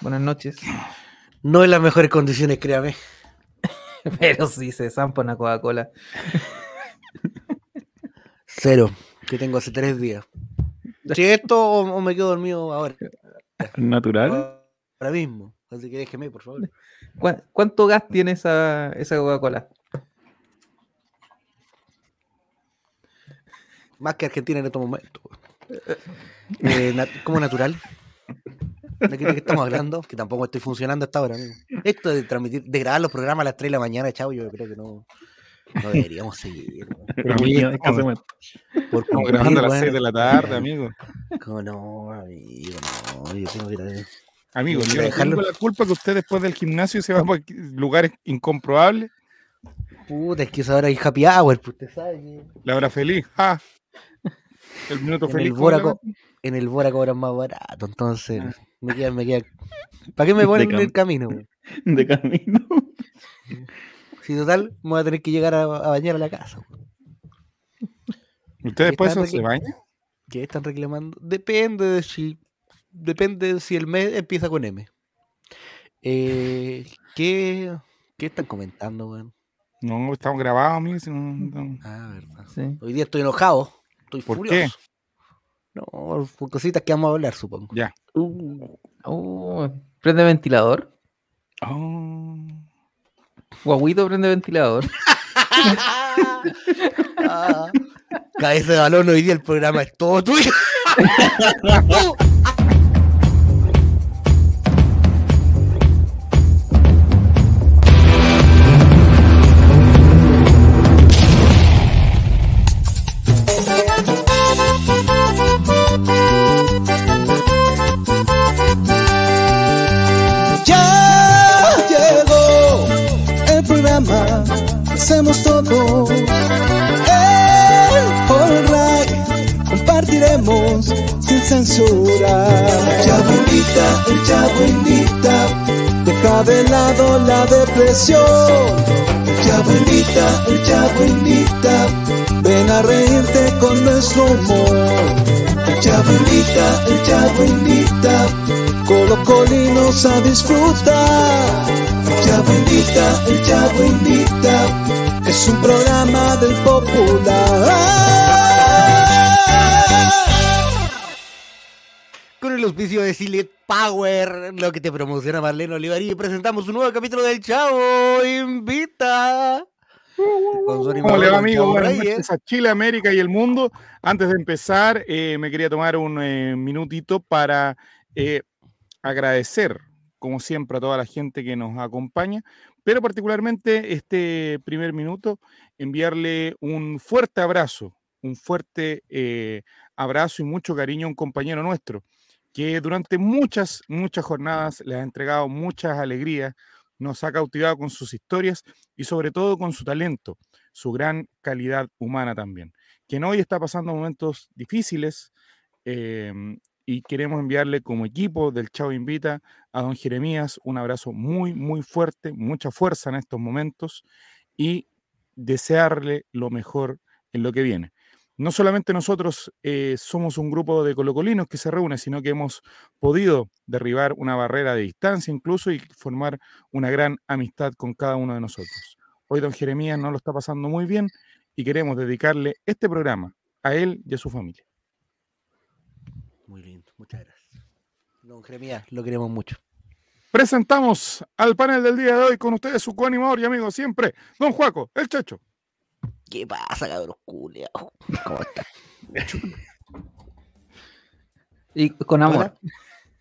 Buenas noches. No en las mejores condiciones, créame. Pero sí se zampa una Coca-Cola. Cero, que tengo hace tres días. Si esto o, o me quedo dormido ahora. Natural. Ahora mismo. Así que déjeme, por favor. ¿Cuá- ¿Cuánto gas tiene esa, esa Coca-Cola? Más que Argentina en estos momentos. Eh, na- ¿Cómo natural? ¿De qué, de qué estamos hablando? Que tampoco estoy funcionando hasta ahora. amigo. Esto de transmitir, de grabar los programas a las 3 de la mañana, chavo, yo creo que no, no deberíamos seguir. Pero Amigo, ¿qué hacemos? Por Estamos cumplir, grabando a las weón. 6 de la tarde, amigo. ¿Cómo no, amigo? No, yo tengo que ir a- Amigo, Voy a yo no dejarlo. tengo la culpa que usted después del gimnasio se va por lugares incomprobables. Puta, es que esa hora hay happy hour, pues usted sabe que La hora feliz. Ah. El minuto En feliz. el en el Bora cobran más barato, entonces Ah. Me queda, me queda. ¿Para qué me ponen en el camino? De camino. Si total, me voy a tener que llegar a, a bañar a la casa. weón. ¿Usted después se baña? ¿Qué están reclamando? Depende de si. Depende de si el mes empieza con M. Eh, ¿qué, ¿Qué están comentando, weón? No, estamos grabados, amigo. si no- no- Ah, verdad. Sí. Hoy día estoy enojado. Estoy ¿Por furioso. No, por cositas que vamos a hablar, supongo. Ya. Uh, ¿Prende ventilador? Oh. Guaguito prende ventilador. Ah, cabeza de balón, hoy día el programa es todo tuyo. chavo invita, el chavo invita, deja de lado la depresión. Invita, el chavo invita, ven a reírte con nuestro humor. Invita, el chavo invita, colocolinos a disfrutar. Invita, el chavo invita, es un programa del popular. El auspicio de Silet Power, lo que te promociona Marlene Olivarí, presentamos un nuevo capítulo del Chavo Invita. ¿Cómo le va, amigo? Buenas noches a Chile, América y el mundo. Antes de empezar, eh, me quería tomar un eh, minutito para eh, agradecer, como siempre, a toda la gente que nos acompaña, pero particularmente este primer minuto, enviarle un fuerte abrazo, un fuerte eh, abrazo y mucho cariño a un compañero nuestro que durante muchas, muchas jornadas le ha entregado muchas alegrías, nos ha cautivado con sus historias y sobre todo con su talento, su gran calidad humana también. Quien hoy está pasando momentos difíciles eh, y queremos enviarle como equipo del Chavo Invita a don Jeremías un abrazo muy, muy fuerte, mucha fuerza en estos momentos y desearle lo mejor en lo que viene. No solamente nosotros eh, somos un grupo de colocolinos que se reúne, sino que hemos podido derribar una barrera de distancia incluso y formar una gran amistad con cada uno de nosotros. Hoy don Jeremías no lo está pasando muy bien y queremos dedicarle este programa a él y a su familia. Muy lindo, muchas gracias. Don Jeremías, lo queremos mucho. Presentamos al panel del día de hoy con ustedes su coanimador y amigo siempre, don Juaco, el Checho. ¿Qué pasa, cabros culiados? ¿Cómo están? Y con amor. Hola.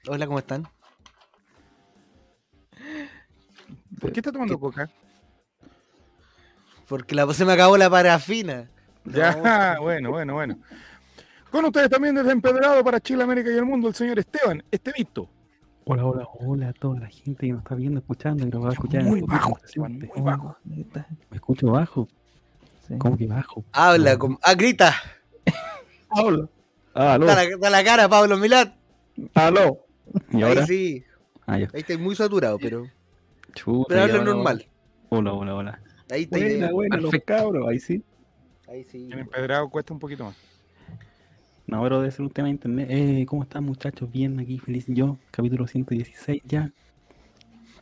Hola, ¿cómo están? ¿Por qué está tomando coca? Porque la, se me acabó la parafina. Ya, bueno, bueno, bueno. Con ustedes también desde Empedrado para Chile, América y el mundo, el señor Esteban Estevito. Hola, hola, hola a toda la gente que nos está viendo, escuchando y nos va a escuchar. Muy bajo. Esteban, muy bajo. Me escucho bajo. Sí. ¿Cómo que bajo? Habla, con... ah, grita. Hola. Aló. Da la, cara, Pablo Milán. Aló. ¿Y ahora? Ahí sí. Ah, ya. Ahí estoy muy saturado, pero, Chuta, pero habla normal. Hola, hola, hola. Ahí está. Buena, buena, los cabros, ahí sí. Ahí sí. En Empedrado cuesta un poquito más. No, pero debe ser un tema de internet. Eh, ¿Cómo están muchachos? Bien, aquí feliz yo. Capítulo 116 ya.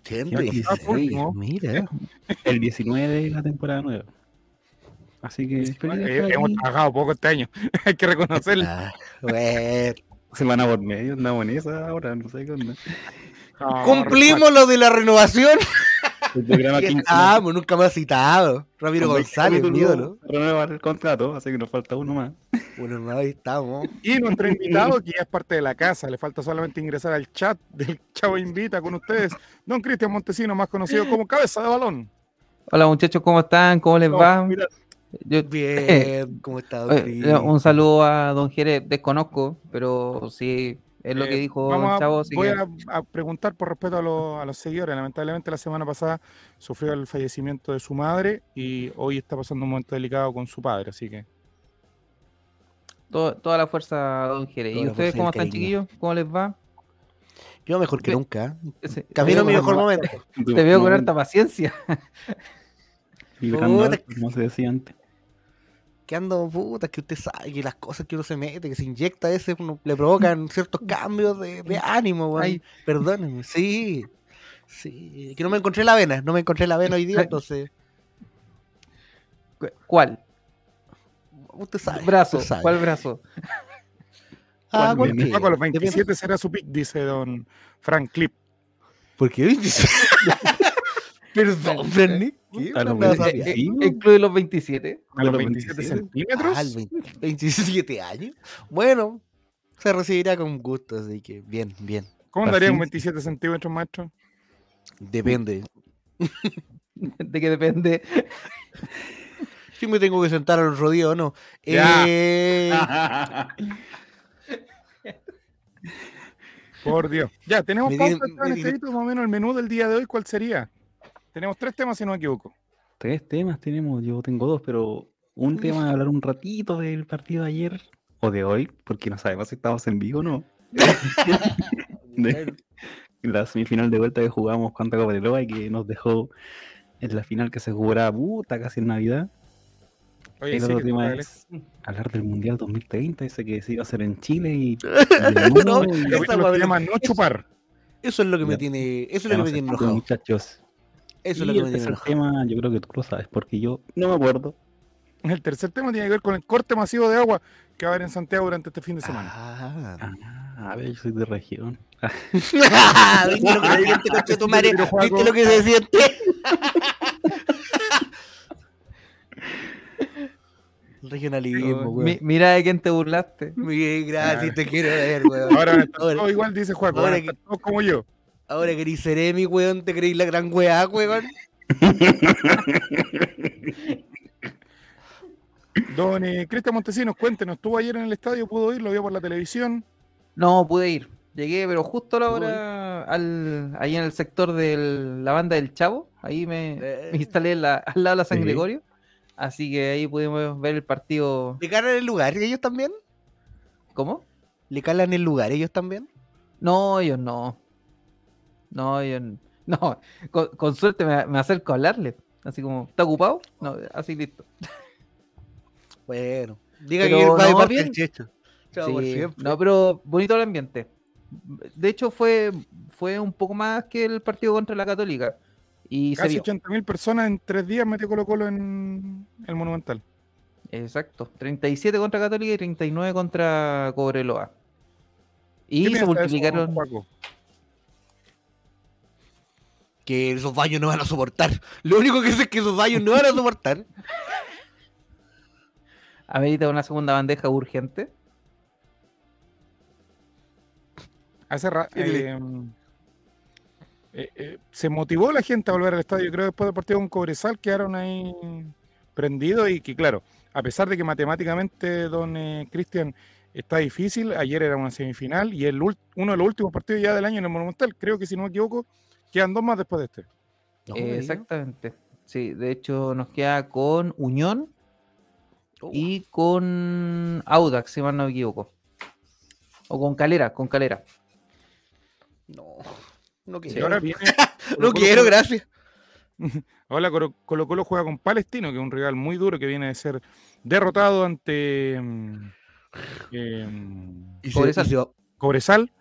116, último. mira. El 19 de la temporada nueva. Así que Eh, hemos trabajado poco este año, hay que reconocerlo. Ah. Semana por medio, andamos en esa ahora, no sé qué onda. No, Cumplimos lo de la renovación. El programa Aquí 15, estamos, nunca más citado. Ramiro González, mi 20 ídolo. Renovar el contrato, así que nos falta uno más. Bueno, no, ahí estamos. Y nuestro invitado, que ya es parte de la casa, le falta solamente ingresar al chat del Chavo Invita con ustedes, don Cristian Montesino, más conocido como Cabeza de Balón. Hola muchachos, ¿cómo están? ¿Cómo les No, va? mira, Yo- Bien, ¿cómo está? don eh, Cris? un saludo a Don Jerez, desconozco, pero sí, es lo que eh, dijo vamos a- chavo. voy que- a, a preguntar por respeto a, los- a los seguidores. Lamentablemente la semana pasada sufrió el fallecimiento de su madre y hoy está pasando un momento delicado con su padre, así que to- toda la fuerza Don Jerez. Toda ¿Y ustedes cómo están, cariño. chiquillos? ¿Cómo les va? Yo mejor que nunca. Ese- Camino a mi mejor momento. Te veo con harta paciencia. Vibrando Puta alto, como se decía antes. Que ando, puta, que usted sabe que las cosas que uno se mete, que se inyecta a veces, uno, le provocan ciertos cambios de, de ánimo, weón. Perdónenme, sí. Sí, que no me encontré la vena, no me encontré la vena hoy día, entonces, Cu- ¿Cuál? usted sabe. Brazo. usted sabe. ¿Cuál brazo? Ah, ¿Cuál a los Depende- 27 será su pick, dice don Frank Clip. ¿Por qué 27? Perdón, Ferni. ¿Qué? A los Andaba 27. sabiendo. Eh, eh, ¿Incluye los 27? A los los 27 27. centímetros. Ah, el 20 27 años. Bueno, se recibirá con gusto, así que bien, bien. ¿Cómo andaría con Paciencia. 27 centímetros, maestro? Depende. ¿De qué depende? Si me tengo que sentar a los rodillos o no. Ya. Eh, Por Dios. Ya, tenemos Estevito, más o menos el menú del día de hoy, ¿cuál sería? Tenemos tres temas, si no me equivoco. Tres temas tenemos, yo tengo dos, pero un tema de hablar un ratito del partido de ayer o de hoy, porque no sabemos si estamos en vivo o no. De la semifinal de vuelta que jugamos contra Cobreloa y que nos dejó en la final que se jugará puta casi en Navidad. Oye, el sí, otro tema es hablar del Mundial 2030, ese que se iba a hacer en Chile y... No, llama No Chupar. Eso es lo que me tiene, eso es lo que no me tiene enojado. muchachos. Eso es lo que el me tiene tercer tema, yo creo que tú lo sabes, porque yo no me acuerdo. El tercer tema tiene que ver con el corte masivo de agua que va a haber en Santiago durante este fin de semana. Ah. Ah, a ver, yo soy de región. ¿Viste lo que se siente, concha tu madre? ¿Viste lo que se siente? Regionalismo, weón. mira de quién te burlaste. Miguel, gracias, te quiero ver, weón. Ahora Ahora- igual, dice Juaco, ahora van a que- estar todos como yo. Ahora querís ser mi weón, te creís la gran weá, weón. Don eh, Cristian Montesinos, cuéntenos, ¿estuvo ayer en el estadio? ¿Pudo ir? ¿Lo vio por la televisión? No, pude ir. Llegué, pero justo a la hora, al, ahí en el sector de la banda del Chavo. Ahí me, Eh. me instalé la- al lado de la San Sí. Gregorio. Así que ahí pudimos ver el partido. ¿Le calan el lugar ellos también? ¿Cómo? ¿Le calan el lugar ellos también? No, ellos no. No, n- no. Con, con suerte me, me acerco a hablarle. Así como, ¿está ocupado? No, así listo. Bueno, diga Pero que va de no, bien. Sí, siempre. no, pero bonito el ambiente. De hecho, fue, fue un poco más que el partido contra la Católica. Y Casi vio. 80.000 personas en tres días metió Colo Colo en el Monumental. Exacto. 37 contra Católica y 39 contra Cobreloa. ¿Qué Y se eso, multiplicaron. Que esos baños no van a soportar. Lo único que sé es que esos baños no van a soportar. Amerita una segunda bandeja urgente. Hace ra- Sí, dile. eh, eh, eh, se motivó la gente a volver al estadio. Creo que después del partido con Cobresal quedaron ahí prendidos y que, claro, a pesar de que matemáticamente, don eh, Cristian, está difícil, ayer era una semifinal y el ult- uno de los últimos partidos ya del año en el Monumental. Creo que, si no me equivoco, quedan dos más después de este. No, Eh, exactamente. Sí, de hecho nos queda con Unión Oh, y con Audax, si mal no me equivoco. O con Calera, con Calera. No, no quiero. ahora viene. No quiero, juega- gracias. Ahora Colo Colo Colo juega con Palestino, que es un rival muy duro que viene de ser derrotado ante Y y se va, Cobresal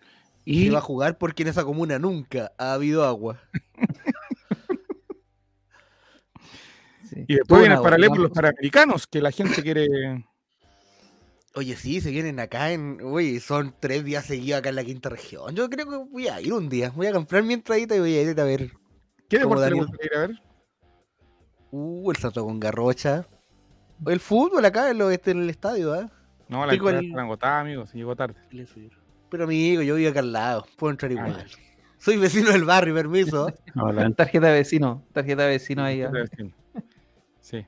y va a jugar porque en esa comuna nunca ha habido agua. Sí. Y después viene el paralelo los panamericanos, que la gente quiere. Oye, sí, se vienen acá en. Uy, son tres días seguidos acá en la quinta región. Yo creo que voy a ir un día. Voy a comprar mi entradita y voy a ir a ver. ¿Qué deporte le Daniel. gustaría ir a ver? Uh, el salto con garrocha. El fútbol acá en, lo, este, en el estadio, ¿ah? No, la entrada el- está agotada, amigo, se llegó tarde. Pero amigo, yo vivo acá al lado. Puedo entrar Ah, igual. Soy vecino del barrio, permiso. Tarjeta de vecino, tarjeta de vecino ahí. ah. Sí.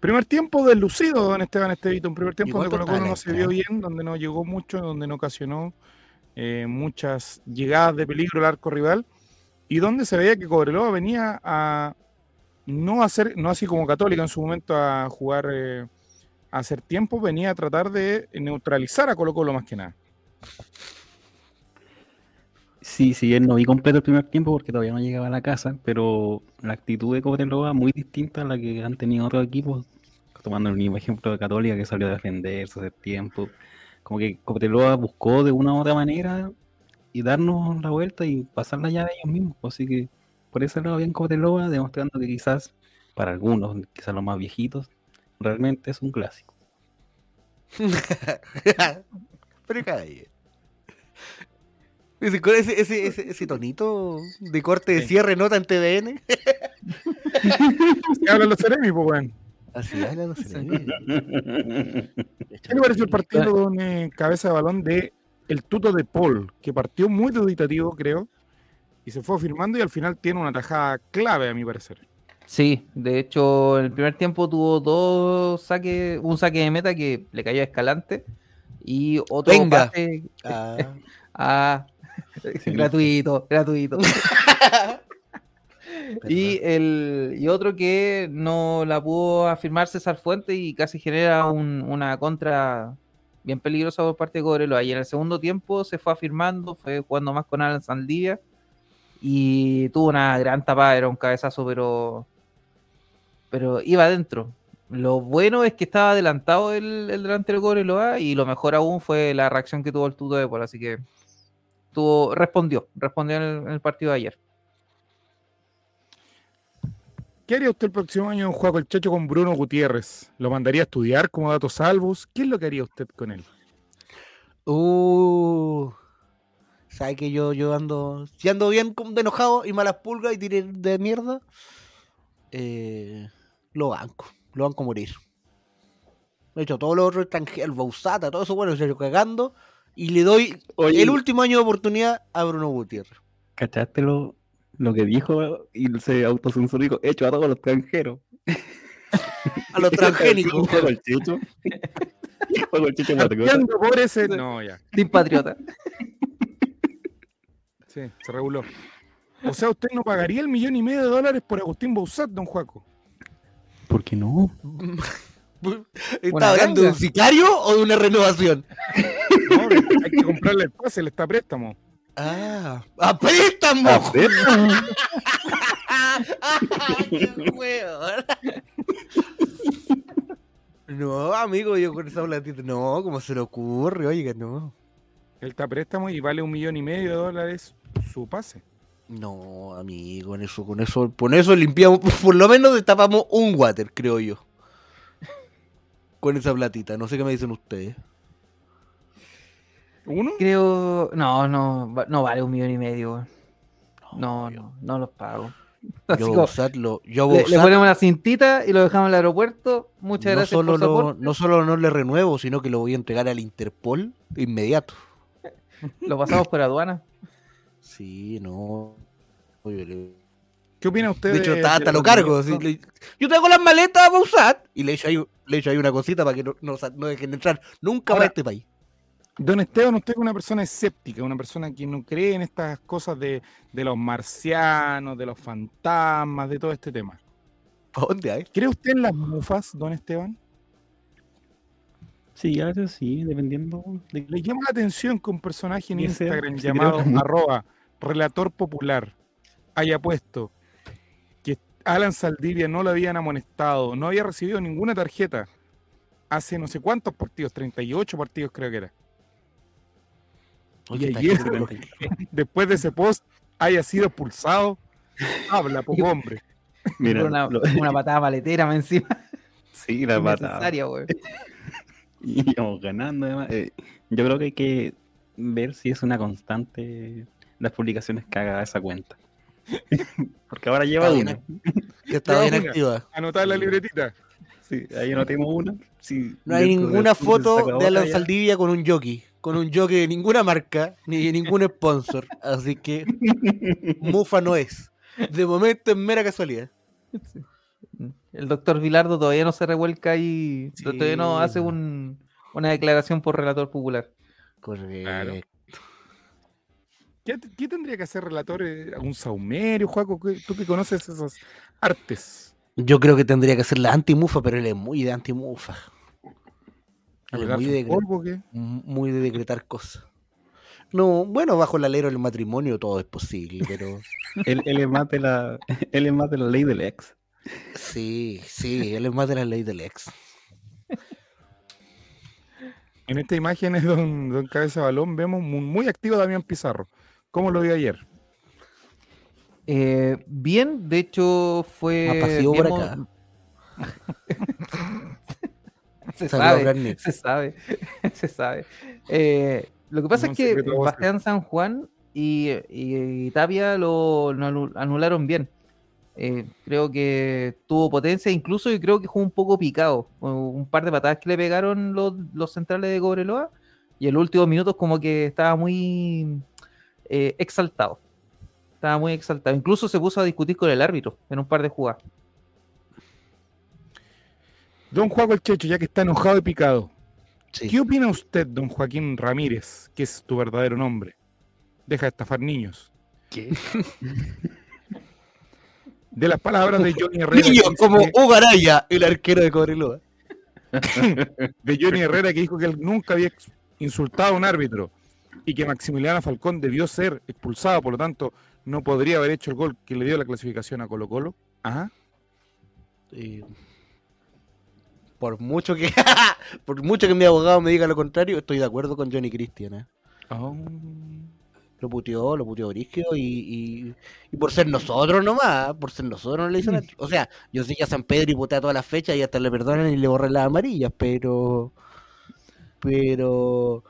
Primer tiempo del lucido, don Esteban Estevito. Un primer tiempo donde Colo Colo no se vio bien, donde no llegó mucho, donde no ocasionó eh, muchas llegadas de peligro al arco rival y donde se veía que Cobreloa venía a no hacer, no así como Católica en su momento a jugar eh, a hacer tiempo, venía a tratar de neutralizar a Colo Colo más que nada. Sí, si bien no vi completo el primer tiempo porque todavía no llegaba a la casa, pero la actitud de Cobreloa muy distinta a la que han tenido otros equipos, tomando el mismo ejemplo de Católica que salió a defenderse hace tiempo. Como que Cobreloa buscó de una u otra manera y darnos la vuelta y pasar la llave ellos mismos. Así que por ese lado bien Cobreloa, demostrando que quizás para algunos, quizás los más viejitos, realmente es un clásico. Pero. Ese, con ese, ese, ese, ese tonito de corte de Sí. cierre nota en TVN. ¿Qué hablan los Ceremi, pues, weón? Así habla, no sé. ¿Qué le pareció el partido, don eh, cabeza de balón de el tuto de Paul, que partió muy duditativo, creo, y se fue firmando y al final tiene una tajada clave, a mi parecer. Sí, de hecho, en el primer tiempo tuvo dos saques, un saque de meta que le cayó a Escalante y otro Venga. pase Ah. a gratuito, gratuito. Y el y otro que no la pudo afirmar César Fuente y casi genera un- una contra bien peligrosa por parte de Cobreloa. Y en el segundo tiempo se fue afirmando, fue jugando más con Alan Saldivia y tuvo una gran tapada, era un cabezazo, pero pero iba adentro. Lo bueno es que estaba adelantado el, el delantero de Cobreloa y lo mejor aún fue la reacción que tuvo el tuto de Paul, así que tuvo, respondió, respondió en el, en el partido de ayer. ¿Qué haría usted el próximo año en Juego el Checho con Bruno Gutiérrez? ¿Lo mandaría a estudiar como datos salvos? ¿Qué es lo que haría usted con él? Uh. ¿Sabes que yo, yo ando. Si ando bien como de enojado y malas pulgas y tiré de mierda. eh, lo banco. Lo banco a morir. De hecho, todos los otros extranjeros, el Bausata, todo eso, bueno, se lo cagando. Y le doy Oye, el último año de oportunidad a Bruno Gutiérrez. ¿cachaste lo, lo que dijo y se autocensuró? Dijo, hecho a todos los extranjeros. A los transgénicos. Juego el chicho. Juego el chicho por ese. No, ya. Team Patriota. Sí, se reguló. O sea, usted no pagaría el millón y medio de dólares por Agustín Bouzat, don Juaco. ¿Por qué no? ¿Está hablando de un sicario o de una renovación? No, hay que comprarle el pase, le está préstamo. Ah, ¡a préstamo! A ¡Qué weón! No, amigo, yo con esa platita. No, ¿cómo se le ocurre? Oiga, no. Él está a préstamo y vale un millón y medio de dólares su pase. No, amigo, con eso, con eso, con eso limpiamos, por lo menos destapamos un water, creo yo. Con esa platita, no sé qué me dicen ustedes. ¿Uno? Creo. No, no, no vale un millón y medio. weón. No, no, no los pago. Yo voy a usarlo, yo voy a le, ponemos la cintita y lo dejamos en el aeropuerto. Muchas no gracias solo, por su lo, aporte. no solo no le renuevo, sino que lo voy a entregar al Interpol de inmediato. Lo pasamos por aduana. Sí, no. Oye, le- ¿Qué opina usted De hecho, de- hasta, lo cargo. así, le- yo tengo las maletas para usar. Y le echo ahí, le echo ahí una cosita para que no, no, no dejen entrar nunca Ahora- para este país. Don Esteban, usted es una persona escéptica, una persona que no cree en estas cosas de, de los marcianos, de los fantasmas, de todo este tema. ¿Para dónde hay? ¿Cree usted en las mufas, don Esteban? Sí, a veces sí, dependiendo de Le llama la atención que un personaje en sea, Instagram sí, llamado creo arroba relator popular haya puesto que Alan Saldivia no lo habían amonestado, no había recibido ninguna tarjeta hace no sé cuántos partidos, 38 partidos creo que era. Oye, Y ayer-. Después de ese post haya sido expulsado, habla, poco hombre. Mira, una, lo- una patada maletera más encima. sí, la patada. Íbamos ganando además. Eh, yo creo que hay que ver si es una constante las publicaciones que haga esa cuenta. Porque ahora lleva Está una. Que está bien activa. Anotar la libretita. Sí, ahí no tenemos una. Sí, No hay ninguna foto de Alan. Saldivia con un jockey. Con un jockey de ninguna marca, ni de ningún sponsor. Así que Mufa no es. De momento es mera casualidad. El doctor Vilardo todavía no se revuelca y Sí. todavía no hace un- una declaración por relator popular. Correcto. ¿Qué, qué tendría que hacer relator? eh, ¿Un saumerio, Juaco? ¿Qué- Tú que conoces esas artes. Yo creo que tendría que ser la anti-mufa, pero él es muy de anti-mufa. ¿A Él es pegarse muy de, polvo qué? muy de decretar cosas. No, bueno, bajo el alero del matrimonio todo es posible, pero Él, él es más de la, él es más de la ley del ex. Sí, sí, él es más de la ley del ex. En esta imagen es don, don Cabeza Balón, vemos muy, muy activo a Damián Pizarro. ¿Cómo lo vi ayer? Eh, bien, de hecho fue. Más pasivo bien por acá. se sabe, se sabe, se sabe. Eh, lo que pasa No, es que. Bastián San Juan y, y Tapia lo, lo anu- anularon bien. Eh, creo que tuvo potencia, incluso yo creo que jugó un poco picado. Un par de patadas que le pegaron los, los centrales de Cobreloa y en los últimos minutos como que estaba muy eh, exaltado. Estaba muy exaltado. Incluso se puso a discutir con el árbitro en un par de jugadas. Don Juaco el Checho, ya que está enojado y picado. Sí. ¿Qué opina usted, don Joaquín Ramírez, que es tu verdadero nombre? Deja de estafar niños. ¿Qué? De las palabras de Johnny Herrera. Niño como que- Hugo Araya, el arquero de Cobreloa. de Johnny Herrera que dijo que él nunca había insultado a un árbitro y que Maximiliano Falcón debió ser expulsado, por lo tanto no podría haber hecho el gol que le dio la clasificación a Colo Colo. Ajá. Eh, por mucho que por mucho que mi abogado me diga lo contrario, estoy de acuerdo con Johnny Cristian. ¿eh? Oh. Lo puteó, lo puteó Brígido y, y, y por ser nosotros nomás, por ser nosotros no le dicen O sea, yo sé que a San Pedro y putea todas las fechas y hasta le perdonan y le borran las amarillas, pero. Pero.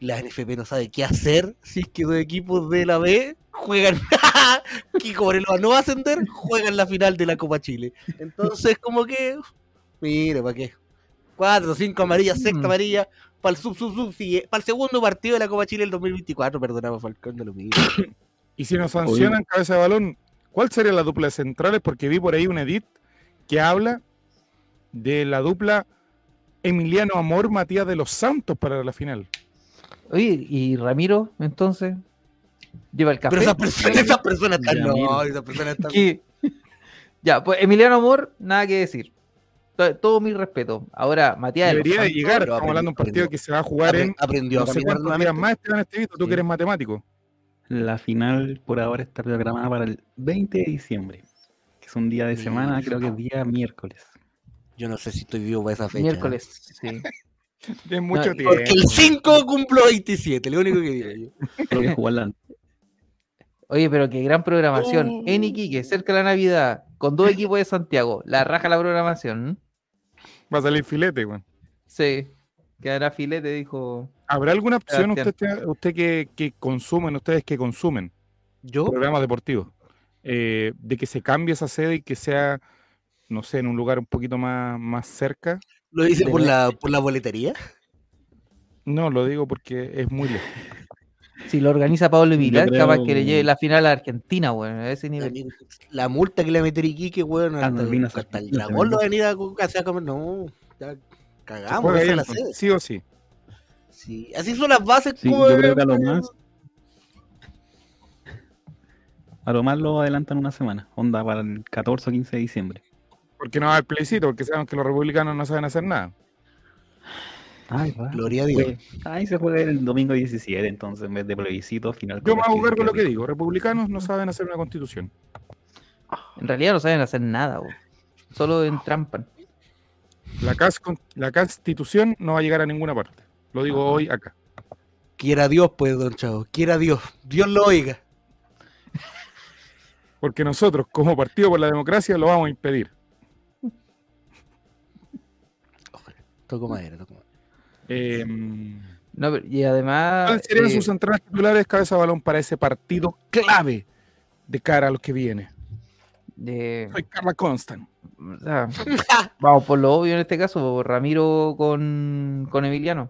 La NFP no sabe qué hacer si es que dos equipos de la B juegan. que Cobreloa no va a ascender, juegan la final de la Copa Chile. Entonces, como que. Mira, ¿para qué? Cuatro, cinco amarillas, sexta Mm. amarilla, para el sub, sub, sub, para el segundo partido de la Copa Chile del 2024, perdonaba Falcón de lo mismo. Y si nos sancionan cabeza de balón, ¿cuál sería la dupla de centrales? Porque vi por ahí un edit que habla de la dupla Emiliano Amor Matías de los Santos para la final. Oye, ¿y Ramiro entonces? ¿Lleva el café? Pero esas personas, esas personas están. Ya, No, personas están. ¿Qué? Ya, pues Emiliano Amor, nada que decir. To- Todo mi respeto. Ahora, Matías. de Debería de llegar, estamos hablando de un partido aprendió- que se va a jugar en Apre- aprendió no a sé más, Esteban Estevito, tú Sí. que eres matemático. La final por ahora está programada para el 20 de diciembre, que es un día de semana, creo que es día miércoles. Yo no sé si estoy vivo para esa fecha. Miércoles, sí. Es mucho No, tiempo. Porque el 5 cumplo 27, lo único que digo yo. Creo que jugarla Oye, pero qué gran programación. Oh. En Iquique, cerca de la Navidad, con dos equipos de Santiago. La raja la programación. Va a salir filete, weón. Sí. Quedará filete, dijo. ¿Habrá alguna opción usted, usted que, que consumen, ustedes que consumen ¿Yo? programas deportivos, eh, de que se cambie esa sede y que sea, no sé, en un lugar un poquito más, más cerca? ¿Lo hice por la, por la boletería? No, lo digo porque es muy lejos. Si lo organiza Pablo Milán, creo- capaz que le lleve la final a Argentina, weón, a ese nivel. La multa que le meter Iquique, weón, hasta, Malvinas hasta el dragón lo va a venir a a comer. No, ya cagamos, la sede. sí o sí. Sí, así son las bases. Sí, como yo creo que a lo más. A lo más lo adelantan una semana, onda para el 14 o 15 de diciembre. Porque no va a haber plebiscito, porque saben que los republicanos no saben hacer nada. Ay, va. Gloria a Dios. Pues, Ahí se juega el domingo 17, entonces en vez de plebiscito, final. Yo me hago con cargo de lo que digo. Republicanos no saben hacer una constitución. En realidad no saben hacer nada. Solo entrampan. La, cas- con- la constitución no va a llegar a ninguna parte. Lo digo hoy acá. Quiera Dios, pues, don Chavo. Quiera Dios. Dios lo oiga. Porque nosotros, como Partido por la Democracia, lo vamos a impedir. Toco madera, toco madera. Eh, No, y además. ¿Cuáles serían eh, sus centrales titulares cabeza balón para ese partido clave de cara a lo que viene? de- Soy Carla Constant. vamos por lo obvio en este caso, Ramiro con, con Emiliano.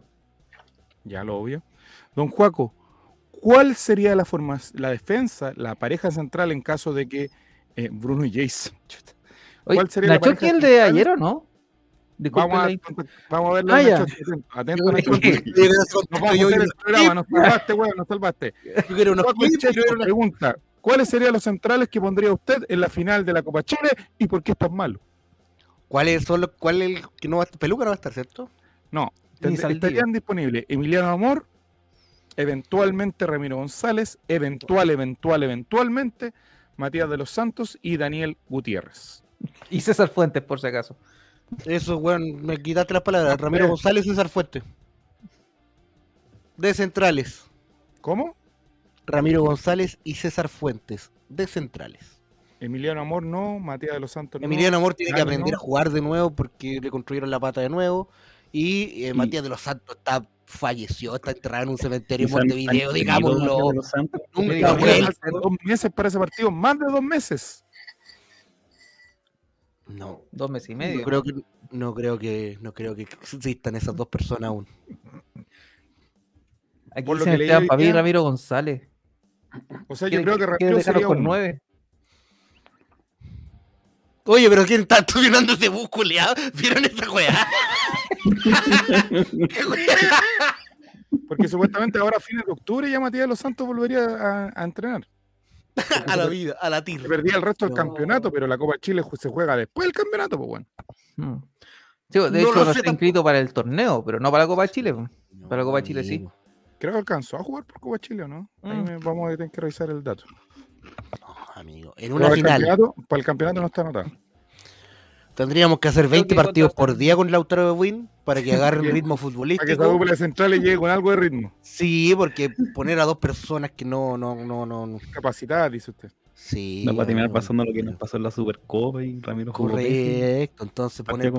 Ya lo obvio. Don Juaco, ¿cuál sería la forma, la defensa, la pareja central en caso de que eh, Bruno y. Oye, ¿Cuál sería la ¿Nacho pareja el de ayer o no? Vamos a, la- vamos a verlo. Ah. Nacho, atento, Nos vamos a yo hacer el programa, nos salvaste, weón, nos salvaste. yo quiero unos unos- pregunta, ¿cuáles serían los centrales que pondría usted en la final de la Copa Chile y por qué es tan malo? ¿Cuáles son los cuál es el que no va a estar? Peluca no va a estar, ¿cierto? No, estarían disponibles Emiliano Amor, eventualmente Ramiro González, eventual, eventual, eventualmente Matías de los Santos y Daniel Gutiérrez. Y César Fuentes, por si acaso. Eso, weón, me quitaste las palabras. Ramiro eh. González y César Fuerte. De centrales. ¿Cómo? Ramiro González y César Fuentes. De centrales. Emiliano Amor no, Matías de los Santos no. Emiliano Amor tiene que aprender no. a jugar de nuevo porque le construyeron la pata de nuevo. Y eh, Matías de los Santos está falleció, está enterrado en un cementerio digámoslo. de los Santos. Nunca dos meses para ese partido, más de dos meses. No, Dos meses y no medio. creo que no creo que no creo que existan esas dos personas aún. Aquí por lo que leí día- Ramiro González. O sea, yo ¿Quiere- creo que Ramiro sería con uno. nueve? Oye, pero ¿quién está llenando ese bus culiado? ¿Vieron esa weá? Porque supuestamente ahora a fines de octubre ya Matías de los Santos volvería a, a entrenar. a la vida, a la Se tirra. perdía el resto del No. campeonato, pero la Copa Chile ju- se juega después del campeonato, pues bueno. Mm. Sí, de No hecho, no está inscrito para el torneo, pero no para la Copa de Chile. Para la Copa Chile, sí. Creo que alcanzó a jugar por Copa Chile, ¿o no? Ahí Mm. me- vamos a tener que revisar el dato. No, amigo. En una para el final campeonato- para el campeonato no está anotado. Tendríamos que hacer 20 que partidos por día con Lautaro de Win para que agarren Bien. ritmo Para que esa futbolístico. dupla de centrales llegue con algo de ritmo. Sí, porque poner a dos personas que no, no, no, no. no- Capacidad, dice usted. Sí. No va a terminar pasando lo que nos pasó en la Supercopa y Ramiro. Correcto, entonces poner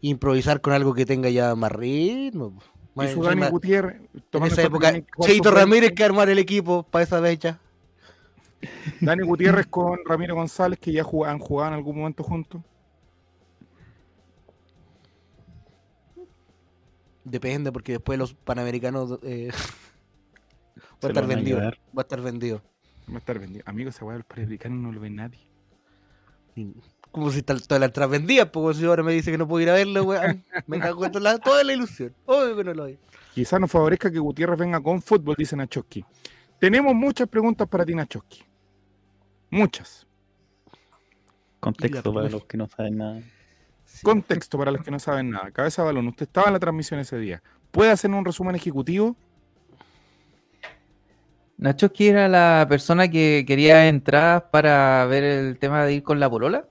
improvisar con algo que tenga ya más ritmo. Más y su encima, Dani Gutiérrez. en esa época, Cheito Ramírez que armar el equipo para esa fecha. Dani Gutiérrez con Ramiro González, que ya jug- han jugado en algún momento juntos. Depende, porque después los panamericanos eh, va a estar a vendido. llevar. Va a estar vendido. Va a estar vendido. Amigo, esa weá del Panamericano no lo ve nadie. Como si tal- todas las entradas vendían, pues si ahora me dice que no puedo ir a verlo, weón. Me cago en toda la, toda la ilusión. Obvio que no lo hay. Quizás nos favorezca que Gutiérrez venga con fútbol, dice Nachoski. Tenemos muchas preguntas para ti, Nachoski. Muchas. Contexto para los que no saben nada. Contexto para los que no saben nada. Cabeza balón, usted estaba en la transmisión ese día. ¿Puede hacer un resumen ejecutivo? Nacho, que era la persona que quería entrar para ver el tema de ir con la polola.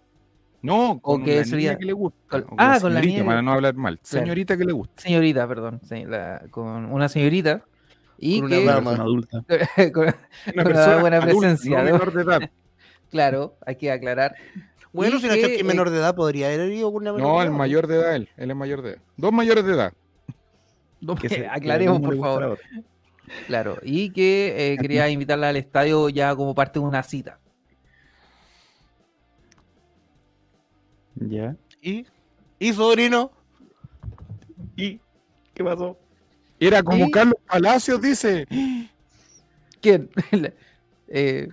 No, con qué la sería? niña que le gusta. Con- ah, la con la niña. para no hablar mal. Claro. Señorita que le gusta. Señorita, perdón. sí, la- con una señorita. Y Con una que, dama. Persona adulta. con- Una persona buena adulta, presencia, ¿no? menor de edad. claro, hay que aclarar. Bueno, si Nacho que, que eh, menor de edad podría haber ido con una menor No, de el mayor de edad, él. Él es mayor de edad. Dos mayores de edad. Que se- que a aclaremos, por favor. Claro, y que eh, quería invitarla al estadio ya como parte de una cita. Ya. ¿Y? ¿Y sobrino? ¿Y qué pasó? Era como ¿Y? Carlos Palacios, dice. ¿Quién? Eh,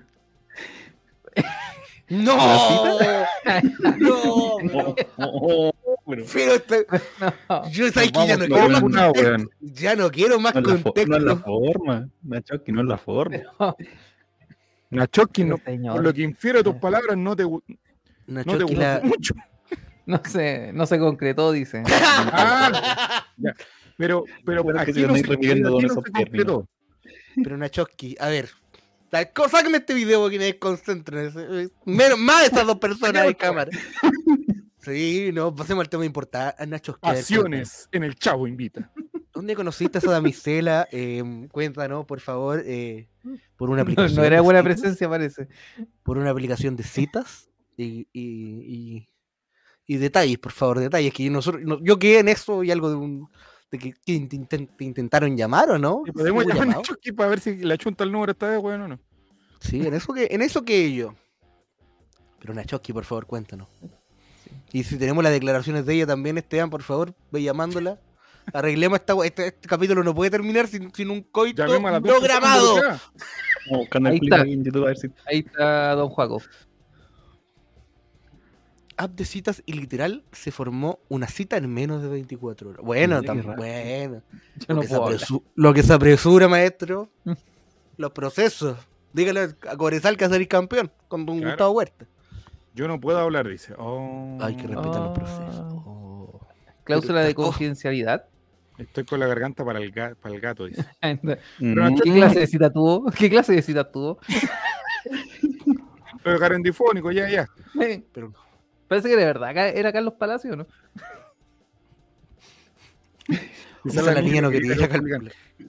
¡No! ¡No! Oh, oh, pero Pero este- no. yo sabes que ya no quiero no, más no, no, contexto. weón. Ya no quiero más no es la fo- contexto. no es la forma. Nacho, que no es la forma. Nachoski, no, Señor. por lo que infiero de tus palabras, no te, no te gustó la- mucho. No se, no se concretó, dice. Ah, ya. Pero, pero Bueno, que aquí no se, aquí no se concretó. Pero Nachoski, a ver. Co- Sáquenme este video que me desconcentren. Menos más estas dos personas en cámara. Sí, no, pasemos al tema importante. Nacho, que, a ver, Pasiones en el Chavo Invita. ¿Dónde conociste a esa damisela? Eh, cuéntanos, por favor, eh, por una No, aplicación. no era de buena citas, presencia, parece. Por una aplicación de citas y, y, y- y detalles, por favor, detalles. Que nosotros, no- yo quedé en eso y algo de un. De que, que inten- te intentaron llamar o no. Podemos ¿Hubo llamar a? Chucky para ver si la chunta el número esta vez, bueno o no. Sí, en eso que, en eso que yo. Pero Nachoski, por favor, cuéntanos. Y si tenemos las declaraciones de ella también, Esteban, por favor, ve llamándola. Arreglemos esta, este, este capítulo no puede terminar sin, sin un coito programado. Ahí está. Ahí está Don Juaco. App de citas y literal se formó una cita en menos de 24 horas. Bueno, qué raro. bueno. Yo Lo, no que se puedo hablar. apresu- lo que se apresura, maestro. los procesos. Dígale a Cobresal que va a salir campeón con Don Claro. Gustavo Huerta. Yo no puedo hablar, dice. Oh, Hay que respetar los procesos. Oh. Cláusula de confidencialidad. Estoy con la garganta para el, ga- para el gato, dice. ¿Qué Mm, clase de cita tuvo? ¿Qué clase de cita tuvo? Pero garendifónico, ya, ya. Pero Parece que de verdad era Carlos Palacio, ¿no? esa la niña no quería.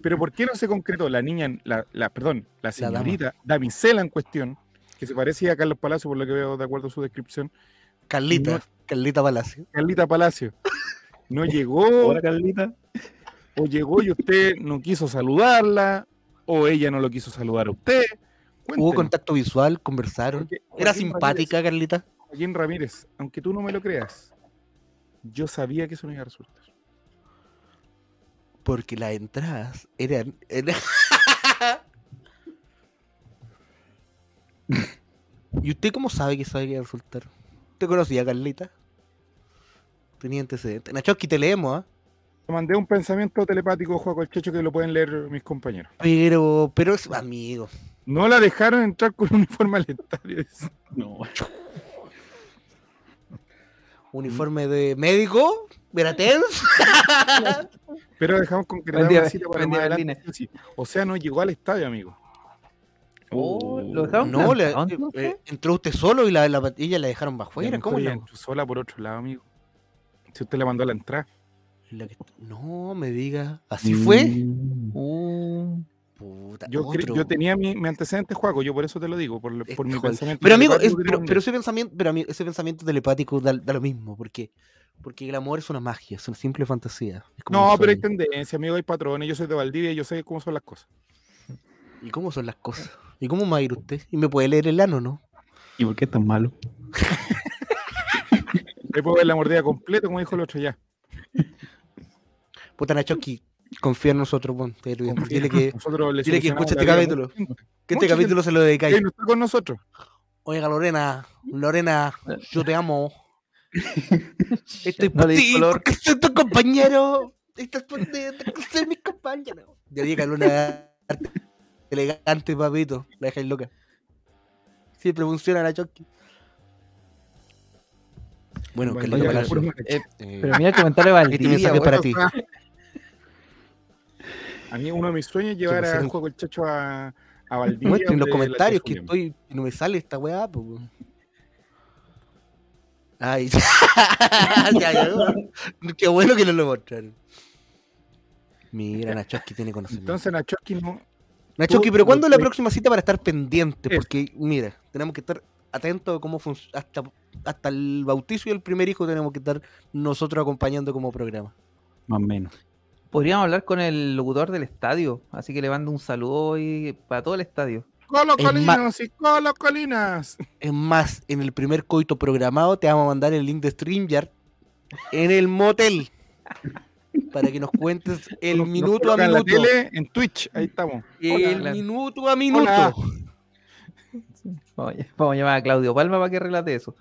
Pero ¿por qué no se concretó la niña, la, la- perdón, la La señorita, damisela en cuestión, que se parecía a Carlos Palacio, por lo que veo de acuerdo a su descripción, Carlita, No. Carlita Palacio. Carlita Palacio, no llegó, Hola, Carlita. o llegó y usted no quiso saludarla, o ella no lo quiso saludar a usted. Hubo contacto visual, conversaron. Porque Era simpática, Carlita. Joaquín Ramírez, aunque tú no me lo creas, yo sabía que eso no iba a resultar. Porque las entradas eran. eran- ¿Y usted cómo sabe que sabe que iba a resultar? ¿Te conocía, Carlita? Tenía antecedentes. Nachoski, te leemos, ¿ah? Te mandé un pensamiento telepático, Juaco el Checho, que lo pueden leer mis compañeros. Pero, pero es amigo. No la dejaron entrar con uniforme aletario. dice. No. Uniforme de médico, Veratens. Pero dejamos concretar una cita para más adelante, sí. O sea, no llegó al estadio, amigo. Oh, lo dejaron No, le- eh, entró usted solo y la, la ella la dejaron a afuera. ¿Cómo la- entró sola por otro lado, amigo. Si usted le mandó la entrada. la que- No me diga. ¿Así fue? Mm. Puta, Yo, cre- otro. yo tenía mi, mi antecedente, Juaco, yo por eso te lo digo, por, por mi pensamiento. Pero amigo, es- pero, ese pensamiento, pero ese pensamiento telepático da, da lo mismo, porque porque el amor es una magia, es una simple fantasía. No, pero hay tendencia, amigo, hay patrones. Yo soy de Valdivia y yo sé cómo son las cosas. ¿Y cómo son las cosas? ¿Y cómo va a ir usted? ¿Y me puede leer el ano, no? ¿Y por qué es tan malo? Le puedo ver la mordida completa, como dijo el otro ya. Puta Nachoki, confía en nosotros, lo- Confía. dile que, Nosotros le dile que la este capítulo. que este capítulo se lo dedicáis. Él no está con nosotros. Oiga, Lorena, Lorena, yo te amo. Estoy No por ti, color. porque soy tu compañero. Estás por ti, porque soy mi compañero. Ya dije Luna elegante, papito. La dejáis loca. Siempre funciona la Chucky. Bueno, Bueno, Palacio. puro- eh, pero mira el comentario de este Valdivia. mensaje es para ti. A mí uno de mis sueños es llevar a Juego el Chacho a, a Valdivia. Muestren en los comentarios que estoy y no me sale esta weá, pues. Ay, ya, ya, no. Qué bueno que no lo mostraron. Mira, Nachoski tiene conocimiento. Entonces Nachoski no. Nachoki, Tú pero ¿cuándo es la próxima cita para estar pendiente? Porque, mira, tenemos que estar atentos a cómo funciona. Hasta, hasta el bautizo y el primer hijo tenemos que estar nosotros acompañando como programa. Más o menos. Podríamos hablar con el locutor del estadio, así que le mando un saludo hoy para todo el estadio. ¡Colo Es Colinas y Colo Colinas! Es más, en el primer coito programado te vamos a mandar el link de StreamYard en el motel. Para que nos cuentes el Nos- nos minuto a en la minuto. tele, en Twitch, ahí estamos. El Hola. minuto a minuto. Hola. Vamos, a- vamos a llamar a Claudio Palma para que relate eso.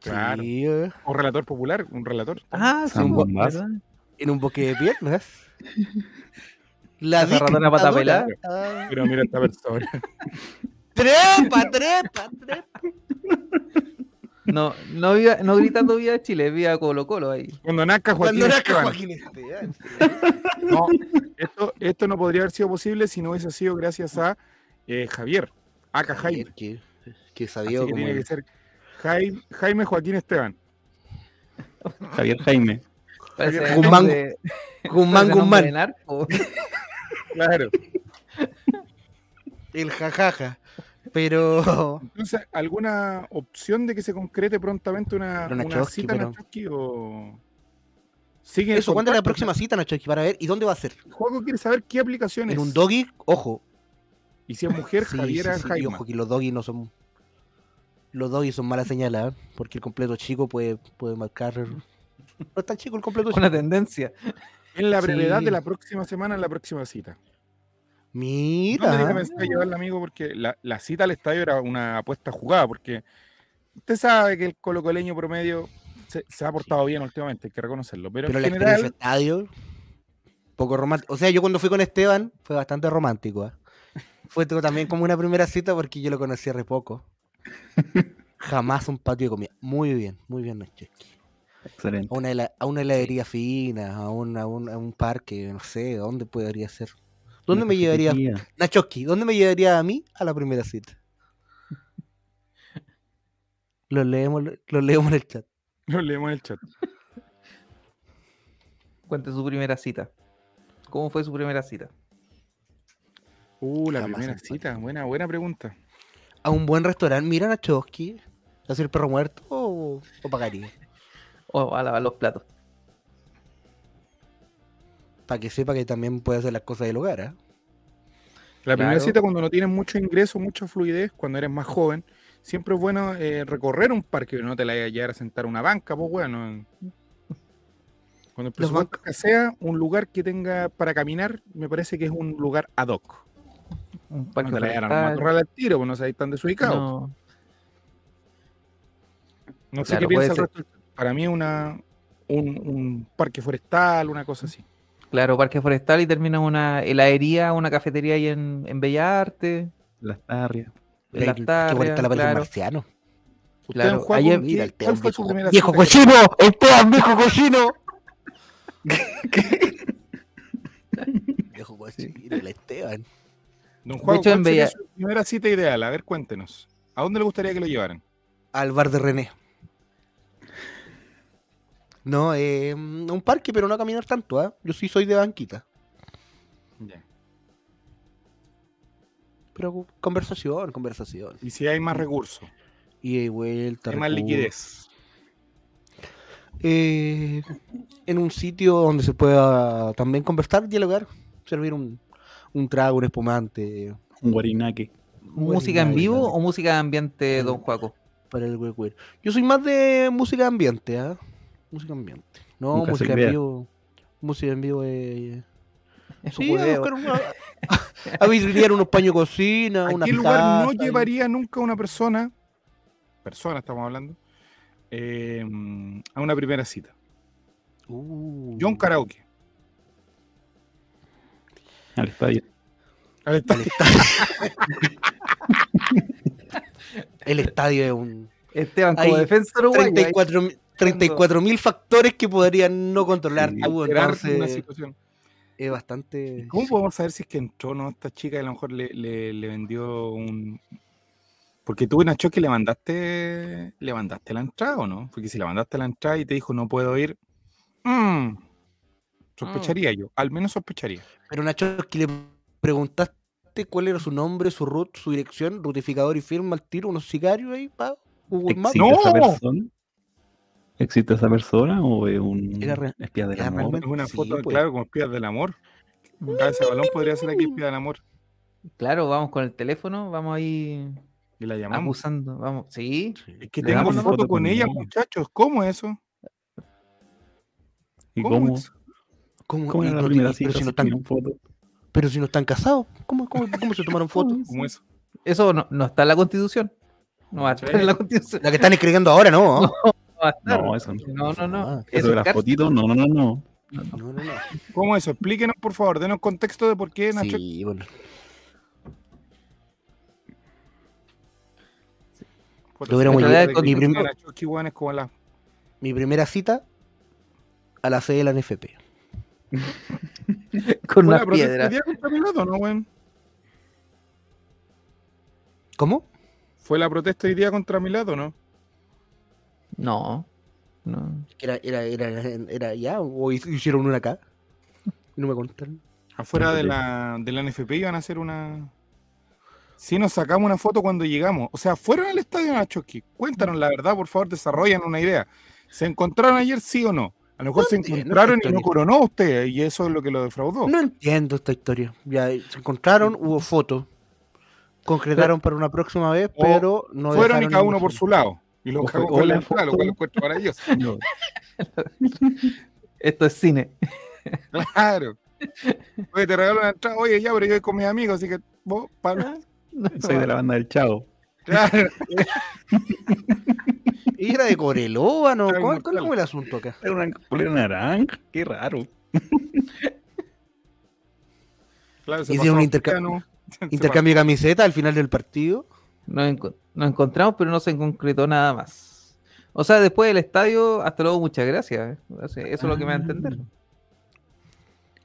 Claro. Sí, eh, Un relator popular, un relator. Ah, sí. ¿verdad? En un boque de piernas. La Esa ratona pata pelada. Pero mira esta persona. Trepa, trepa, trepa. No, no, viva- no gritando Viva Chile, Viva Colo Colo ahí. Cuando nazca Joaquín Cuando Esteban. Joaquín Esteban. No, esto, esto no podría haber sido posible si no hubiese sido gracias a eh, Javier, acá Jaime. Que, que Así sabía que como tiene que ser Jaime, Jaime Joaquín Esteban. Javier Jaime. Parece Guzmán, Guzmán, Guzmán. de narco. Claro. El jajaja. Pero. Entonces, ¿alguna opción de que se concrete prontamente una, una Nachowski, cita pero- Nachowski o sigue Eso, ¿cuándo es la próxima cita, Nacho? Para ver, ¿y dónde va a ser? El juego quiere saber qué aplicaciones. En un doggy, ojo. Y si es mujer, Sí, Javiera sí, sí, y Jaime. ojo que los doggies no son. Los doggies son malas señales, ¿eh? porque el completo chico puede, puede marcar. No es tan chico el completo. Una tendencia. En la brevedad Sí. de la próxima semana, en la próxima cita. ¿Dónde Mira. tenía pensado llevarle, amigo? Porque la, la cita al estadio era una apuesta jugada, porque usted sabe que el colocoleño promedio se, se ha portado bien últimamente, hay que reconocerlo. Pero, Pero en la experiencia general, estadio. Poco romántico. O sea, yo cuando fui con Esteban fue bastante romántico. ¿eh? Fue también como una primera cita porque yo lo conocí hace poco. Jamás un patio de comida. Muy bien, muy bien, Nacho. Excelente. A una, a una heladería fina, a un, a, un, a un parque, no sé, ¿a dónde podría ser? ¿Dónde Una me llevaría cafetería. Nachoski? ¿Dónde me llevaría a mí a la primera cita? Lo leemos, lo leemos en el chat. lo leemos en el chat. Cuente su primera cita. ¿Cómo fue su primera cita? Uh, la Jamás primera cita, buena, buena pregunta. A un buen restaurante, mira Nachoski. ¿Hacer el perro muerto o, o pagaría? O a lavar los platos. Para que sepa que también puede hacer las cosas del hogar, ¿ah? La primera cita cuando no tienes mucho ingreso, mucha fluidez, cuando eres más joven, siempre es bueno eh, recorrer un parque, no te la vayas a llegar a sentar a una banca, pues bueno. Cuando el presupuesto sea un lugar que tenga para caminar, me parece que es un lugar ad hoc. Un No parque te la a al tiro, pues no sabéis tan desubicado. No. No sé Claro, qué piensa el resto. del- Para mí una un, un parque forestal, una cosa así. Claro, parque forestal y termina una heladería, una cafetería ahí en, en Bella Arte, Las tarrias. las qué tarrias, bonita la pared claro. marciano. ¿Usted Claro, ayer- qué- Mira el ¿cuál fue su viejo, primera viejo cochino, Esteban, viejo cochino. Viejo cochino, el Esteban. Don Juan, hecho, en ¿cuál sería Bella- su primera cita ideal? A ver, cuéntenos. ¿A dónde le gustaría que lo llevaran? Al bar de René. No, eh, un parque, pero no a caminar tanto, ¿ah? Yo sí soy de banquita. Pero conversación, conversación. Y si hay más recursos, Y de vuelta. hay más liquidez. Eh, en un sitio donde se pueda también conversar, dialogar, servir un, un trago, un espumante. Un guarinaque. ¿Música en vivo o música de ambiente, Mm. don Juaco? Para el güey, Yo soy más de música de ambiente, ¿ah? Música ambiente. No, Nunca música en vivo. Música en vivo es. Es Sí, a una- a vidriar unos paños de cocina, ¿A qué lugar no llevaría nunca una persona, persona estamos hablando, eh, a una primera cita? Uh, Yo un karaoke. Al estadio. Al estadio. El estadio es un. Esteban, como Hay defensa uruguayo. ahí- 34 mil- 34 mil factores que podrían no controlar Sí, tú, una entonces situación. es bastante. ¿Cómo podemos saber si es que entró o no esta chica y a lo mejor le, le- le vendió un... Porque tú, Nacho, que le mandaste, le mandaste la entrada o no? Porque si le mandaste la entrada y te dijo no puedo ir, mm, sospecharía yo, al menos sospecharía. Pero Nacho, que le preguntaste cuál era su nombre, su root, su dirección, rutificador y firma al tiro, unos sicarios ahí, pa, Google Maps. ¿Existe esa ¡No! ¿Existe esa persona o es un Era espía del era amor? Es una Sí, foto, pues. claro, como espías del amor. Ah, ese balón podría ser aquí espía del amor. Claro, vamos con el teléfono, vamos ahí Y la llamamos. acusando. Vamos, sí. Es que tengo una foto foto con con ella, ella. muchachos. ¿Cómo es eso? ¿Y ¿Cómo cómo, es? ¿Cómo, cómo era la no- primera cita? pero, si no están, foto? pero si no están casados, ¿cómo, cómo, cómo se tomaron fotos? ¿Cómo es? Eso no, no está en la constitución. No va a estar en la constitución. La que están escribiendo ahora, ¿no? No va a estar. No, eso no. No, no, no. Ah, Eso de las fotitos, no, no, no, no. No, no, no. ¿Cómo es eso? Explíquenos, por favor. Denos contexto de por qué Nacho. Sí, bueno. Mi primera cita a la sede de la NFP. Con ¿Fue una la protesta piedra. hoy día contra Milato, no, weón? ¿Cómo? ¿Fue la protesta hoy día contra Milato, no? No. No. Era, era, era, era ya, o hicieron una acá. No me contaron. Afuera de la, de la NFP iban a hacer una. Sí, nos sacamos una foto cuando llegamos. O sea, fueron al estadio Nachoski. Cuéntanos la verdad, por favor, desarrollan una idea. ¿Se encontraron ayer, sí o no? A lo mejor No se encontraron y no coronó usted, y eso es lo que lo defraudó. No entiendo esta historia. Ya se encontraron, hubo fotos. Concretaron para una próxima vez, pero no Fueron y cada uno por su lado. Y los cagó fue- con la entrada, lo cual lo encuentro maravilloso. No, Esto es cine. Claro. Oye, te regalo una entrada. Oye, ya, pero yo voy con mis amigos, así que vos, Pablo. soy de la banda del Chavo. Claro. Y era de Coreloa, ¿no? Era ¿Cómo, inmortal. cómo es el asunto acá? Era una polera naranja. Qué raro. Claro, se Hicieron un interca- Intercambio de camiseta al final del partido. Nos, enco- nos encontramos, pero no se concretó nada más. O sea, después del estadio, hasta luego, muchas gracias. ¿eh? Eso es lo que me va a entender.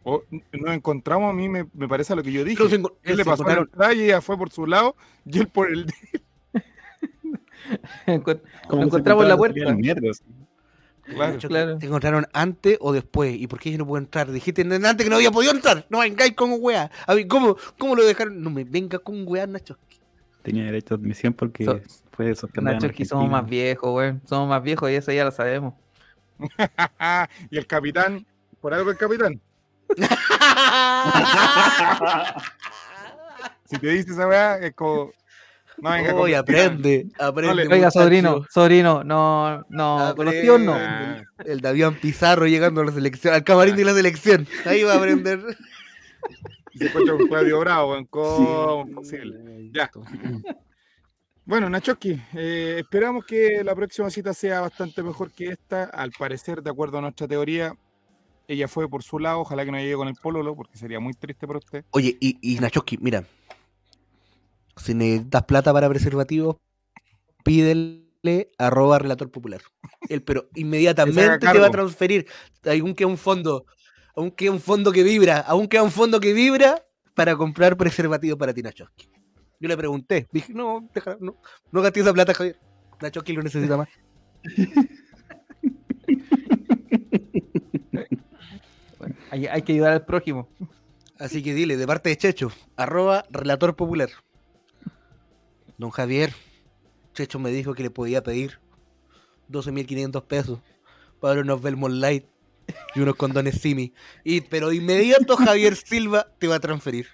O- nos encontramos, a mí me, me parece a lo que yo dije. Él le pasó la y ella fue por su lado y él por el de Encont- Nos encontramos en la puerta. Claro. Claro. ¿Te encontraron antes o después? ¿Y por qué ella no pudo entrar? Dijiste antes que no había podido entrar. No vengáis con weá. A ver, ¿cómo, ¿cómo lo dejaron? No me venga con weá, Nacho. Tenía derecho a admisión porque So- fue en Nacho, que somos más viejos, güey. Somos más viejos y eso ya lo sabemos. y el capitán, por algo el capitán. Si te dice esa weá, es como. No venga mentira. aprende, aprende. Oiga, Oiga, sobrino, sobrino, no, no, con los tíos no. Ah, El Davián Pizarro llegando a la selección, al camarín de la selección. Ahí va a aprender. se encuentra con Claudio Bravo, en cómo posible. Ya. Bueno, Nachoski, eh, esperamos que la próxima cita sea bastante mejor que esta. Al parecer, de acuerdo a nuestra teoría, ella fue por su lado. Ojalá que no llegue con el pololo, porque sería muy triste para usted. Oye, y, y Nachoski, mira. Si necesitas plata para preservativos, pídele arroba relator popular. Él, pero inmediatamente te va a transferir. Aún queda un fondo. Aún queda un fondo que vibra. Aún queda un fondo que vibra para comprar preservativos para ti, Nachoski. Yo le pregunté. Dije, no, deja- no, no gasté esa plata, Javier. Nachoski lo necesita más. Bueno, hay, hay que ayudar al prójimo. Así que dile, de parte de Checho, arroba relator popular. Don Javier, Checho me dijo que le podía pedir 12.500 pesos para unos Belmont Light y unos condones Simi. Y, pero de inmediato Javier Silva te va a transferir.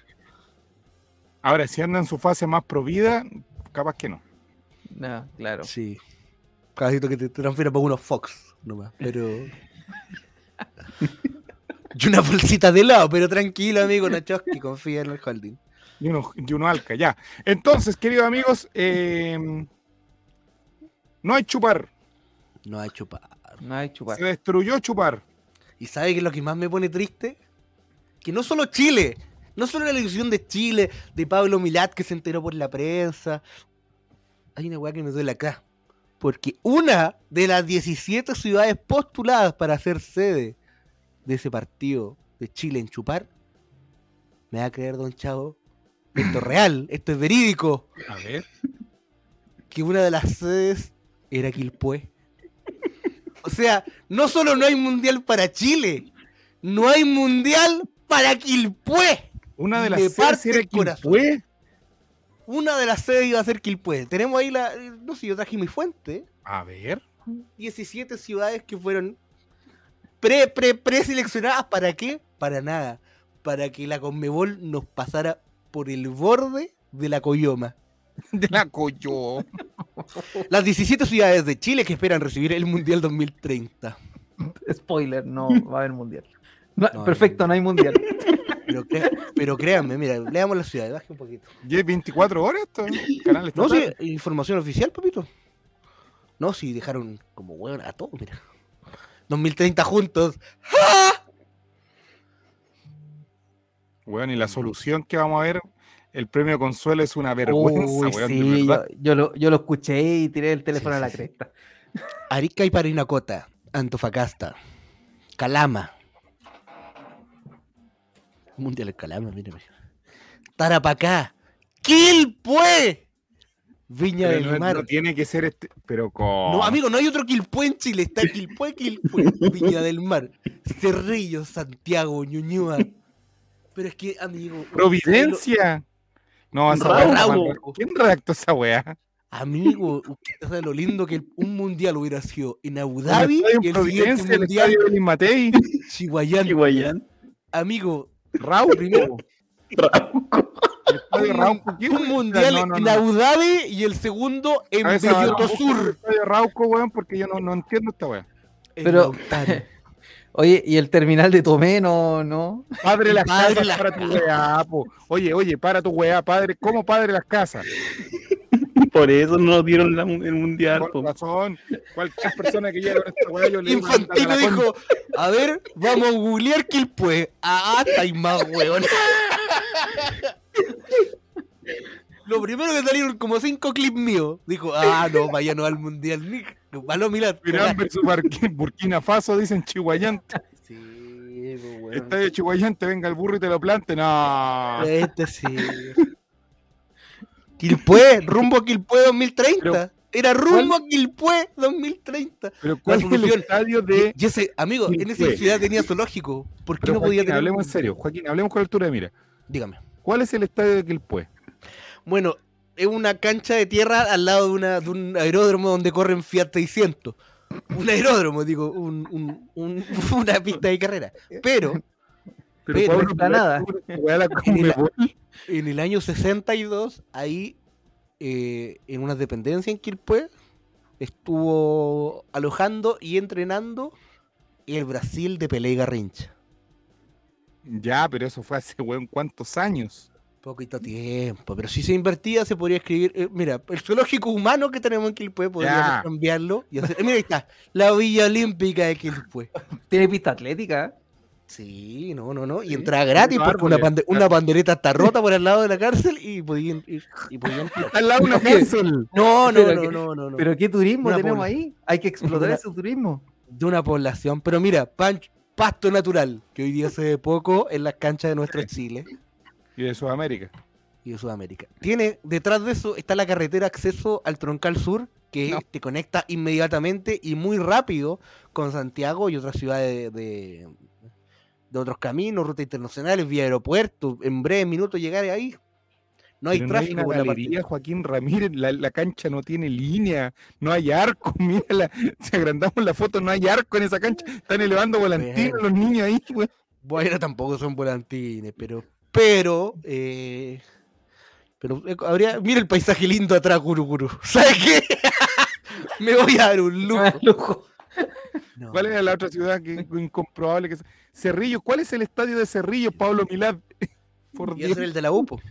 Ahora, si anda en su fase más provida, capaz que no. No, claro. Sí. Caballito que te transfiera para unos Fox nomás, pero... y una bolsita de helado, pero tranquilo, amigo Nachoski, confía en el holding. Y uno, y uno alca, ya. Entonces, queridos amigos, eh, no hay chupar. No hay chupar. No hay chupar. Se destruyó chupar. ¿Y sabe qué es lo que más me pone triste? Que no solo Chile, no solo la elección de Chile, de Pablo Milat que se enteró por la prensa. Hay una weá que me duele acá. Porque una de las 17 ciudades postuladas para ser sede de ese partido de Chile en Chupar, me va a creer, don Chavo, esto es real, esto es verídico, A ver. que una de las sedes era Quilpué. O sea, no solo no hay mundial para Chile, no hay mundial para Quilpué. Una de las sedes era. Quilpué. Una de las sedes iba a ser Quilpué. Tenemos ahí la. No sé, yo traje mi fuente. A ver. 17 ciudades que fueron pre, pre, preseleccionadas. ¿Para qué? Para nada. Para que la Conmebol nos pasara por el borde de la Coyoma. De la Coyo. Las 17 ciudades de Chile que esperan recibir el Mundial 2030. Spoiler, no va a haber mundial. No, No, perfecto, no hay mundial. Pero, cre- pero créanme, mira, leamos las ciudades, baje un poquito. ¿Y es 24 horas esto? Canal No, sí, información oficial, papito. No, sí, dejaron como hueón a todos, mira. 2030 juntos. Weón, y la solución que vamos a ver, el premio Consuelo es una vergüenza, Uy, weón, de sí, yo, lo, yo lo escuché y tiré el teléfono Sí, a la sí, sí. cresta. Arica y Parinacota, Antofagasta, Calama. Mundial en Calama, mira, mira. Tarapacá, Quilpue, Viña Pero del no, Mar. no tiene que ser este. Pero con. No, amigo, no hay otro Quilpué en Chile. Está Quilpué, Quilpué, Viña del Mar, Cerrillo, Santiago, Ñuñoa. Pero es que, amigo. Providencia. No, esa Raúl. weá. ¿Quién redactó esa weá? Amigo, usted sabe lo lindo que un mundial hubiera sido en Abu Dhabi y en el siguiente el mundial Luis Matei. Chihuayán. Guayán. Amigo, Raúl. Primero- un, Rauco. ¿Quién un redacta? mundial No, no, en. Abu Dhabi y el segundo en Sur. Rauco, weón, porque yo no, no entiendo esta weá. en Pero-. Oye, y el terminal de Tomé no, no. Padre las Padre casas las para tu weá, po. Oye, oye, para tu weá, padre. ¿Cómo padre las casas? Por eso no nos dieron la el mundial. Por po. razón. Cualquier persona que llegue con esta weá, yo le Infantino "Ándate a la dijo, a ver, vamos a googlear Quilpué. Ah, está ahí más weón. Lo primero que salieron como cinco clips míos. Dijo, ah, no, vaya no al mundial. Irán versus Barqui- Burkina Faso, dicen Chihuayante. Sí, pues, weón. Estadio Chihuayante, venga el burro y te lo plante. No. Este sí. Quilpué, rumbo a Quilpué 2030. Pero, Era rumbo a Quilpué 2030. Pero ¿cuál es el estadio de. Y ese, amigo, en esa ciudad tenía zoológico. ¿Por qué Pero no podía Joaquín, tener? hablemos en serio. Joaquín, hablemos con altura de mira. Dígame. ¿Cuál es el estadio de Quilpué? Bueno, es una cancha de tierra al lado de, una, de un aeródromo donde corren Fiat 600. Un aeródromo, digo, un, un- un- una pista de carrera. Pero Pero Pablo, no está nada. en el año 62, ahí, eh, en una dependencia en Quilpué, estuvo alojando y entrenando el Brasil de Pelé y Garrincha. Ya, pero eso fue hace, weón, ¿cuántos años? Poquito tiempo, pero si se invertía se podría escribir. eh, mira, el zoológico humano que tenemos en Quilpué podríamos Ya. cambiarlo y hacer. eh, mira, ahí está, la Villa Olímpica de Quilpué. Tiene pista atlética. Sí, no, no, no. Y Sí, entraba gratis porque una, pande- una pandereta está rota por el lado de la cárcel y podían ir. Y podían tirar. Al lado de una cárcel. No, no, no, que- no, no, no. Pero qué turismo Una tenemos ahí. Hay que explotar ese turismo. De una población. Pero mira, pan- pasto natural, que hoy día se ve poco en las canchas de nuestro Chile Y de Sudamérica. y de Sudamérica. Tiene, detrás de eso está la carretera acceso al Troncal Sur, que No. te conecta inmediatamente y muy rápido con Santiago y otras ciudades de, de otros caminos, rutas internacionales, vía aeropuerto. En breves minutos llegar ahí. No hay Pero tráfico no hay una galería, Joaquín Ramírez, la, la cancha no tiene línea, no hay arco, mírala, si agrandamos la foto, no hay arco en esa cancha, están elevando volantines los niños ahí, güey. Bueno, tampoco son volantines, pero. Pero. Eh, pero eh, habría. Mira el paisaje lindo atrás, Guruguru. ¿Sabes qué? Me voy a dar un lujo. Lujo. No. ¿Cuál era la otra ciudad que incomprobable que es? Cerrillo, ¿cuál es el estadio de Cerrillo, Pablo Milad? Por Dios. era el de la UPO.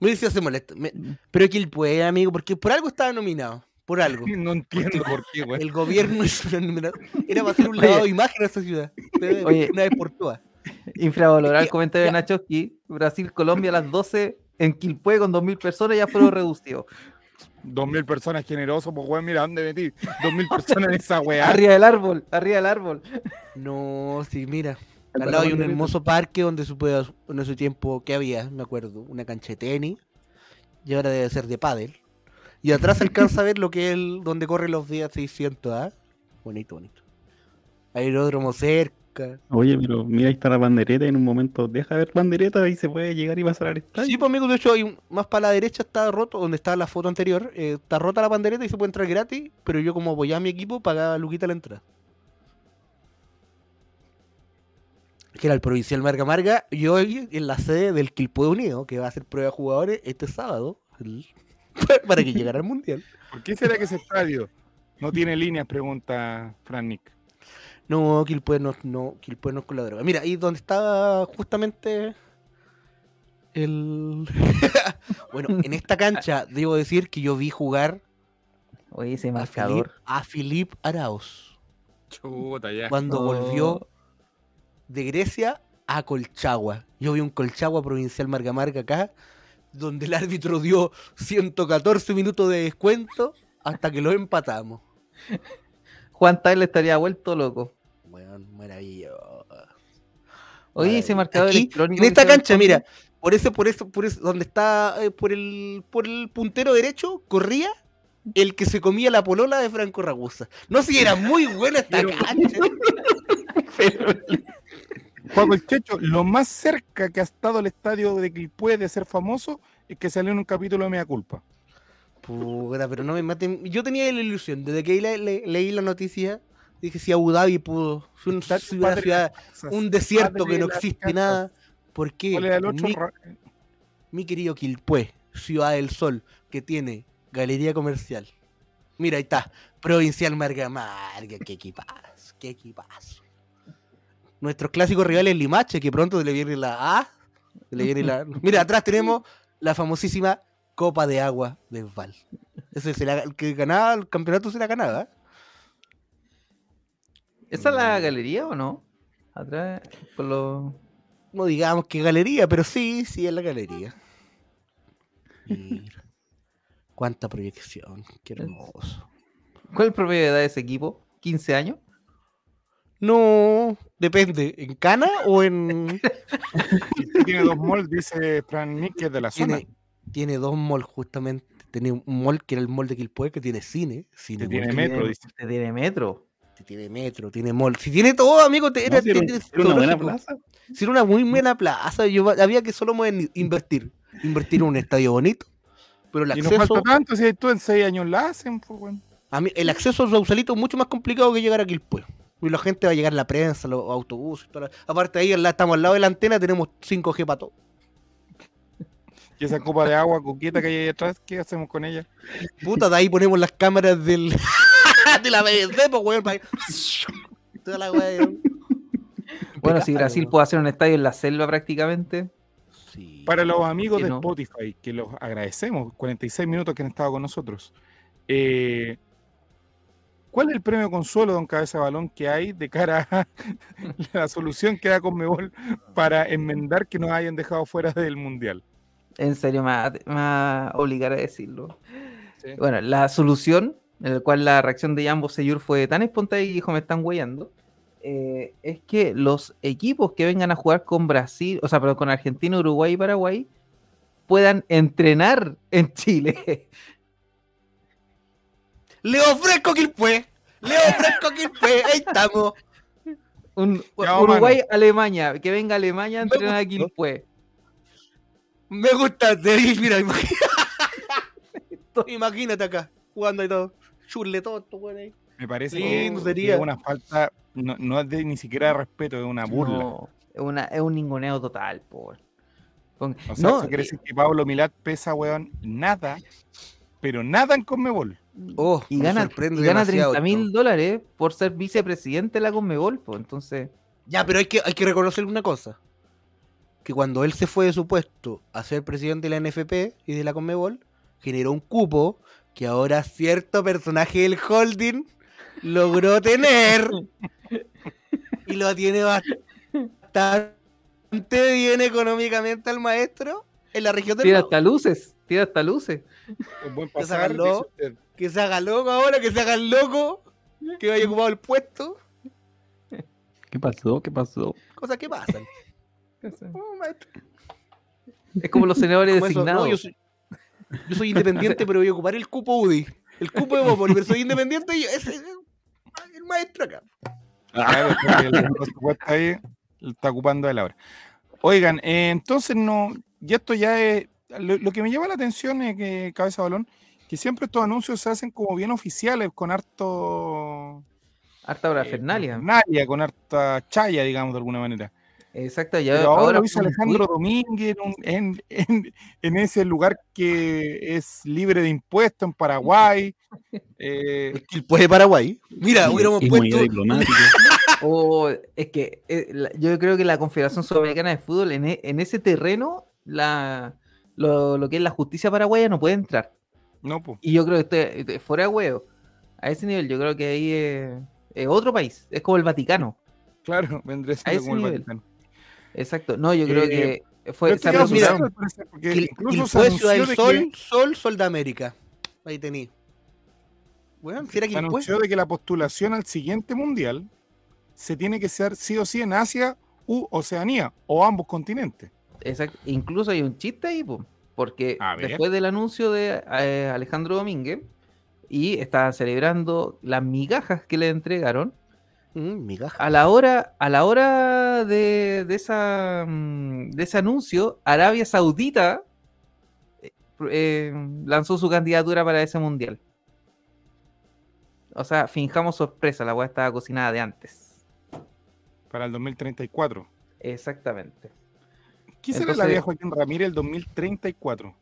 Mira si se molesta. Me- Pero aquí el puede, amigo, porque por algo estaba nominado. Por algo. No entiendo por qué, güey. El gobierno una nominación. Era para hacer un lavado de imagen a esa ciudad. Oye. Una vez por todas. Infravalorar el que- comentario de ya. Nachoski. Brasil-Colombia a las 12 en Quilpué con 2.000 personas ya fueron reducidos. Dos mil personas generosos, pues, güey, mira, ¿dónde metí? Dos mil personas en esa weá. Arriba del árbol, arriba del árbol. No, sí, mira. Al lado hay un hermoso parque donde se puede, en ese tiempo, ¿qué había? Me acuerdo, una cancha de tenis. Y ahora debe ser de pádel. Y atrás alcanza a ver lo que es el, donde corren los días 600, ¿ah? Bonito, bonito. Aeródromo cerca. Oye, pero mira, ahí está la bandereta y en un momento deja ver bandereta y se puede llegar y pasar al estadio. Sí, pues amigo, de hecho, hay un- más para la derecha está roto, donde está la foto anterior. eh, está rota la bandereta y se puede entrar gratis, pero yo como apoyaba a mi equipo, pagaba Luquita la entrada. Que era el Provincial Marga Marga, y hoy en la sede del Quilpue Unido, que va a hacer prueba de jugadores este sábado, el- para que llegara al Mundial. ¿Por qué será que ese estadio no tiene líneas? Pregunta Fran Nick. No, Quilpue no, no, Quilpue no es con la droga. Mira, ahí donde estaba justamente el... bueno, en esta cancha, debo decir que yo vi jugar Oye, ese a Filip, marcador. a Filip Arauz Chuta, ya. cuando Oh. volvió de Grecia a Colchagua. Yo vi un Colchagua provincial Marga Marga acá, donde el árbitro dio 114 minutos de descuento hasta que lo empatamos. Juan Tyler estaría vuelto loco. Bueno, maravilloso. Oye, ese marcador Aquí, electrónico. En esta cancha, mira, por eso, por eso, por eso, donde está, eh, por el, por el puntero derecho, corría el que se comía la polola de Franco Ragusa. No sé si era muy buena esta cancha. Juego el Checho, lo más cerca que ha estado el estadio de Quilpué de ser famoso es que salió en un capítulo de Mea Culpa. Puta, pero no me maten. Yo tenía la ilusión, desde que le- le- leí la noticia, dije si Abu Dhabi pudo, si un- si una ciudad, un desierto que no existe nada. ¿Por qué? Mi, querido Quilpué, Ciudad del Sol, que tiene galería comercial. Mira, ahí está, Provincial Marga Marga, qué equipazo, qué equipazo. Nuestros clásicos rivales Limache, que pronto se le viene la A. se le viene la... Mira, atrás tenemos la famosísima Copa de Agua de Val. Ese es el, el que ganaba el campeonato se la ganaba. ¿Esa es la galería o no? Atrás, por los... No digamos que galería, pero sí, sí es la galería. Mira. Cuánta proyección, qué hermoso. ¿Cuál es el promedio de edad de ese equipo? ¿15 años? No, depende, ¿en Cana o en...? Tiene dos malls, dice Fran Nick, que es de la zona. tiene, tiene dos malls justamente. Tiene un mall que era el mall de Quilpué, que tiene cine. cine Que tiene metro, tiene, dice. tiene metro. Tiene metro, tiene mall. Si tiene todo, amigo, te, No, era, si era, un- tiene era una buena plaza. Si era una muy buena plaza, yo, había que solo mover- invertir. Invertir en un estadio bonito. Pero el Y no acceso, falta tanto, si tú en seis años la hacen, pues, bueno. a mí, el acceso a Sausalito es mucho más complicado que llegar a Quilpué. Y la gente va a llegar la prensa, los autobuses. toda la- Aparte ahí estamos al lado de la antena, tenemos 5G para todo. Y esa copa de agua coqueta que hay ahí atrás, ¿qué hacemos con ella? Puta, de ahí ponemos las cámaras del de la BBC, pues, weón, para Toda la weón. Bueno, si Brasil puede hacer un estadio en la selva prácticamente. Sí. Para los amigos de no. Spotify, que los agradecemos, 46 minutos que han estado con nosotros. Eh, ¿Cuál es el premio consuelo, don Cabeza Balón, que hay de cara a la solución que da Conmebol para enmendar que nos hayan dejado fuera del Mundial? En serio, me va, me va a obligar a decirlo. Sí. Bueno, la solución, en la cual la reacción de Jambo Seyur fue tan espontánea y dijo, me están huellando, eh, es que los equipos que vengan a jugar con Brasil, o sea, pero con Argentina, Uruguay y Paraguay, puedan entrenar en Chile. Le ofrezco Quilpué. Le ofrezco Quilpué. Ahí estamos. Un, Uruguay, Alemania, que venga Alemania a entrenar a gustó. Quilpué. Me gusta. Mira, imagínate. imagínate acá. Jugando y todo. Churle todo esto, weón, ahí. Me parece Sí, que, es una falta, no, no es de, ni siquiera de respeto, es una burla. No, es, una, es un ninguneo total, por. Con- O sea, no, eso quiere y- decir que Pablo Milat pesa, weón, nada, pero nada en Conmebol. Oh, y gana, y gana demasiado 30 mil dólares por ser vicepresidente de la Conmebol, pues entonces. Ya, pero hay que, hay que reconocer una cosa. Que cuando él se fue de su puesto a ser presidente de la NFP y de la Conmebol, generó un cupo que ahora cierto personaje del holding logró tener. y lo tiene bastante bien económicamente al maestro en la región del Tira hasta luces, tira hasta luces. Un buen Que se pasar. Que se haga loco ahora, que se haga el loco, que haya ocupado el puesto. ¿Qué pasó? ¿Qué pasó? Cosas que pasan. Oh. Es como los senadores eso, designados. no, yo, soy, yo soy independiente, pero voy a ocupar el cupo UDI. El cupo de Bópoli, pero soy independiente y ese es el maestro acá. Claro, el presupuesto ahí está ocupando él ahora. Oigan, eh, entonces no, y esto ya es, lo, lo que me llama la atención es que, cabeza de balón, que siempre estos anuncios se hacen como bien oficiales, con harto... Harta hora eh, Fernalia. parafernalia, con harta chaya, digamos, de alguna manera. Exacto, ya Pero ahora lo hizo Alejandro. Domínguez en, un- en, en- en ese lugar que es libre de impuestos en Paraguay. Eh, El Quilpué de Paraguay. Mira, hubiéramos Inmunidad puesto. diplomática. Oh, es que eh, la- yo creo que la Confederación Sudamericana de Fútbol en, e- en ese terreno, la, lo, lo que es la justicia paraguaya no puede entrar. no, pues. Y yo creo que estoy- estoy fuera de huevo. A ese nivel, yo creo que ahí es, es otro país. Es como el Vaticano. Claro, vendría A siendo como el. Vaticano. Exacto. No, yo creo Eh, que fue. Se mira, parecer, porque incluso Quilpué, Ciudad del de Sol, que- Sol, Sol de América. Ahí tení. Bueno, si era se anunció de que la postulación al siguiente mundial se tiene que hacer sí o sí en Asia u Oceanía o ambos continentes. Exacto. Incluso hay un chiste ahí, po, porque después del anuncio de eh, Alejandro Domínguez y estaban celebrando las migajas que le entregaron, Mm, migaja. a la hora, a la hora de, de esa, mm, de ese anuncio, Arabia Saudita eh, eh, lanzó su candidatura para ese mundial. O sea, finjamos sorpresa, la weá estaba cocinada de antes. Para el 2034. Exactamente. ¿Qué será la Entonces- vieja Joaquín Ramírez el 2034?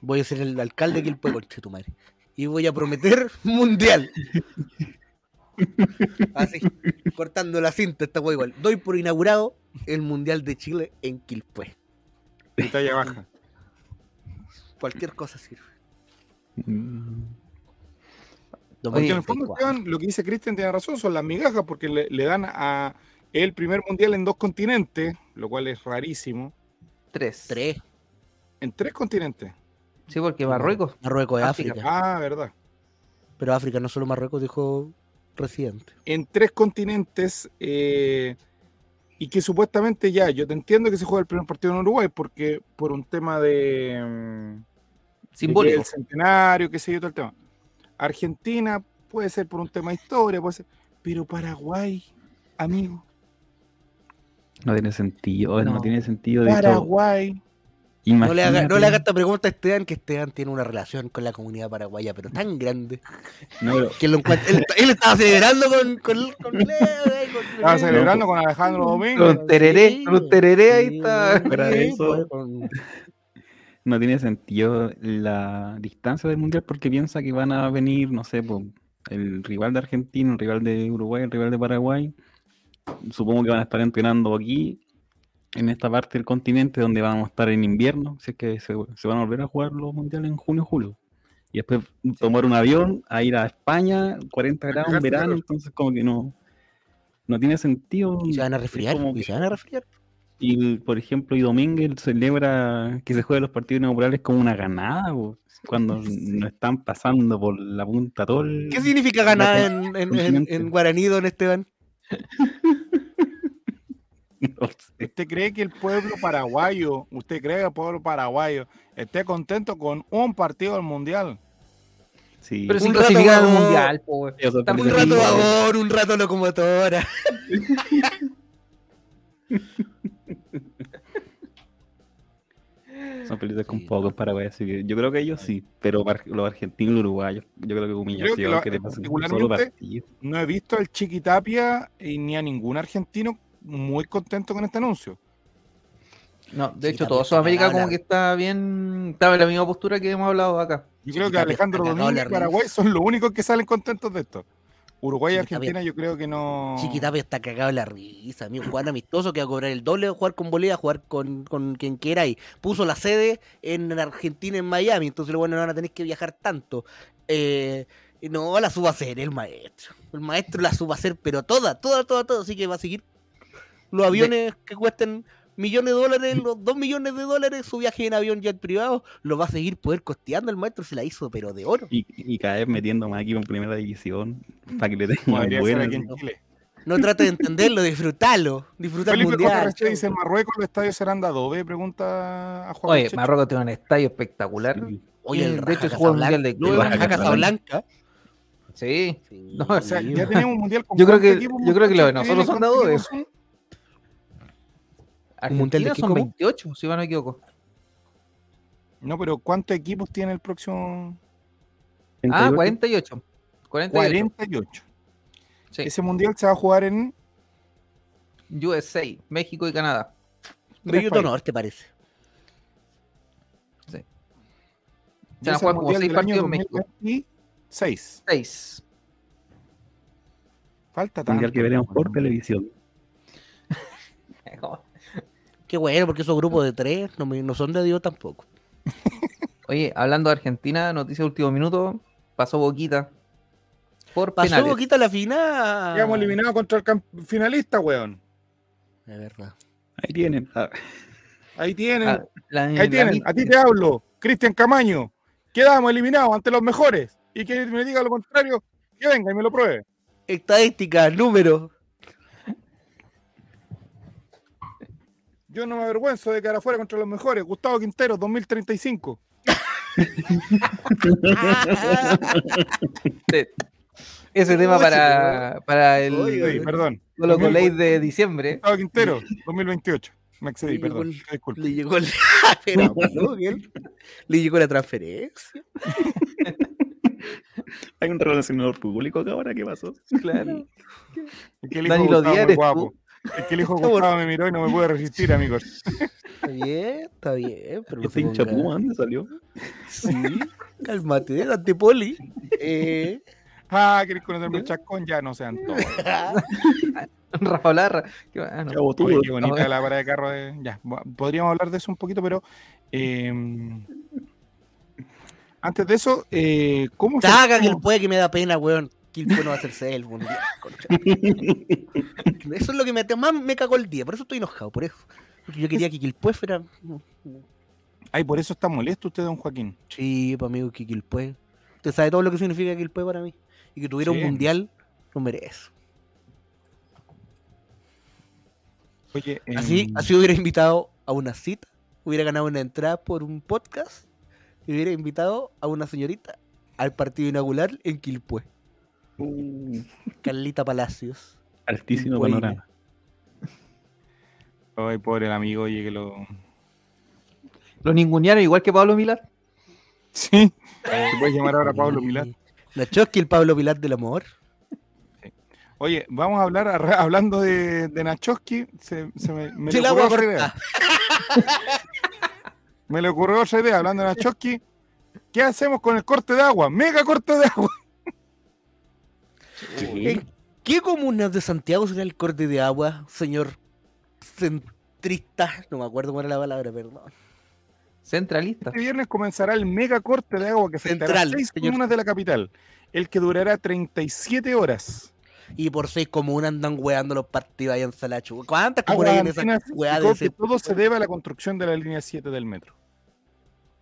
Voy a ser el alcalde que el pueblo, tu madre. Y voy a prometer mundial. Así, cortando la cinta, esta wea igual. Doy por inaugurado el Mundial de Chile en Quilpué. De talla baja. Cualquier cosa sirve. Mm, Porque en el fondo, 2034. Esteban, lo que dice Cristian tiene razón, son las migajas, porque le, le dan a el primer mundial en dos continentes, lo cual es rarísimo. Tres. Tres. En tres continentes. Sí, porque Marruecos. Marruecos es África. África. Ah, verdad. Pero África no solo Marruecos, dijo Residente. En tres continentes eh, y que supuestamente ya, yo te entiendo que se juega el primer partido en Uruguay porque por un tema de... mm, de Simbólico. El centenario, qué sé yo, todo el tema. Argentina puede ser por un tema de historia, puede ser. Pero Paraguay, amigo. No tiene sentido, no, No. tiene sentido. De hecho, No le, haga, no le haga esta pregunta a Esteban, que Esteban tiene una relación con la comunidad paraguaya, pero tan grande No, pero- que lo encuentra- él, él estaba celebrando con, con, con Leo, eh, con- Estaba celebrando con Alejandro Domínguez. Con tereré, Sí, con tereré ahí sí, está. Sí, eso. pues, con- no tiene sentido la distancia del mundial porque piensa que van a venir, no sé, po, el rival de Argentina, el rival de Uruguay, el rival de Paraguay. Supongo que van a estar entrenando aquí, en esta parte del continente donde vamos a estar en invierno, si es que se, se van a volver a jugar los mundiales en junio julio. Y después tomar un avión a ir a España, 40 grados en verano, entonces como que no, no tiene sentido. y se van a Es resfriar, como y que- se van a resfriar. y, por ejemplo, y Domínguez celebra que se jueguen los partidos inaugurales como una ganada, po, cuando no están pasando por la punta todo el... ¿Qué significa ganar La en, en, en, en guaraní, don Esteban? no sé. ¿Usted cree que el pueblo paraguayo, usted cree que el pueblo paraguayo esté contento con un partido del mundial? Sí. Pero si Un rato clasifican al mundial, po, weón. Ellos son Está muy Un rato vagón, un rato locomotora. Son felices con Sí. poco en Paraguay, así que yo creo que ellos sí, pero los argentinos y los uruguayos, yo creo que humillación lo- que te pasen un solo particularmente- partido. No he visto al Chiquitapia y ni a ningún argentino muy contento con este anuncio. No, de Sí, hecho, todo Sudamérica como la- que está bien. Estaba en la misma postura que hemos hablado acá. Yo creo que Alejandro Domínguez y Paraguay son los únicos que salen contentos de esto. Uruguay y Argentina yo creo que no... Chiquitapia está cagado en la risa, amigo. Jugar amistoso que va a cobrar el doble, jugar con Bolivia, jugar con, con quien quiera y puso la sede en Argentina, en Miami, entonces bueno, no van a tener que viajar tanto. Eh, y no, la suba a hacer el maestro. El maestro la suba a hacer, pero toda, toda, toda, toda. Así que va a seguir los aviones que cuesten millones de dólares, los dos millones de dólares, su viaje en avión jet privado, lo va a seguir poder costeando. El maestro se la hizo, pero de oro. Y, y cada vez metiendo más equipo en primera división para que le ser buena. aquí en Chile. No trate de entenderlo, disfrutalo. Disfruta el Felipe mundial. Dice, ¿en Marruecos los estadios serán de adobe? Pregunta a Juan Oye. Marruecos tiene un estadio espectacular. Sí. Oye, el de hecho, juega el Mundial de Clubes. Raja Casablanca. Sí. Sí. No, O sea, ya tenemos un mundial con Yo creo que- equipos, yo creo que lo de nosotros son de ¿cuántos adobe. Son? mundial de Argentina qué, son cómo? 28, si no me equivoco. No, pero ¿cuántos equipos tiene el próximo? Ah, 38. 48. 48. 48. Sí. Ese mundial se va a jugar en USA, México y Canadá. Río tres de honor, ¿te parece? Se Y van a jugar como mundial 6 del año partidos en México. 2026. 6. Falta tanto. Mundial que veremos por televisión. Qué bueno, porque esos grupos de tres no, me- no son de Dios tampoco. Oye, hablando de Argentina, noticia de último minuto. Pasó Boquita. Por Pasó penales. poquita la final. Quedamos eliminados contra el finalista, weón. De verdad. Ahí tienen. Ah, Ahí tienen. Ah, la- Ahí la tienen. A ti te hablo. Cristian Camaño. Quedamos eliminados ante los mejores. Y que me diga lo contrario, que venga y me lo pruebe. Estadística, número. Yo no me avergüenzo de cara afuera contra los mejores. Gustavo Quintero, 2035. Ese tema Oye, para, para el Oye, Sí, perdón. Colate de diciembre. Gustavo Quintero, 2028. Me excedí, Le llegó perdón. Disculpe. Le llegó el... Pero, ¿no? ¿Qué? Le llegó la transferencia. Hay un relacionador público acá ahora, ¿qué pasó? Claro. Que Díaz muy eres guapo. Es que el hijo Gustavo me miró y no me pude resistir, amigos. Está bien, está bien. Pero Este hincha Puma, ¿dónde salió? Sí, cálmate, Dante Poli. Eh, Ah, ¿querés conocerme el chascón? Ya no sean todos. Rafa Larra. Qué bueno. Chavo, tú. Oye, qué bonita la parada de carro. De... Ya, podríamos hablar de eso un poquito, pero eh, antes de eso, eh, ¿cómo se Saca que el puede que me da pena, weón. El puede no va a hacerse él. Ya, concha. Eso es lo que me, más me cagó el día. Por eso estoy enojado, por eso. Porque yo quería que Quilpue fuera. Ay, por eso está molesto usted, don Joaquín. Sí, pues amigo, que Quilpue. Usted sabe todo lo que significa Quilpue para mí. Y que tuviera Sí. un mundial, lo merece. Oye, Así, em, así hubiera invitado a una cita, hubiera ganado una entrada por un podcast y hubiera invitado a una señorita al partido inaugural en Quilpue. Uh, Carlita Palacios. altísimo panorama. ay, pobre el amigo, oye, que lo. Lo ningunearon igual que Pablo Milar. Sí, se puede llamar ahora Pablo Pilar. Nachosky, el Pablo Pilar del amor. Oye, vamos a hablar, a- hablando de, de Nachoski, se, se me, me le el ocurrió otra idea. Me le ocurrió otra idea, hablando de Nachoski. ¿Qué hacemos con el corte de agua? Mega corte de agua. ¿En qué comunas de Santiago será el corte de agua, señor centrista? No me acuerdo cuál era la palabra, perdón. Centralista. Este viernes comenzará el mega corte de agua que afectará Central, seis señor. comunas de la capital, el que durará 37 horas. Y por seis comunas andan weando los partidos ahí en Salachu. ¿Cuántas comunas hay en esa weá de ese que todo se debe a la construcción de la línea 7 del metro.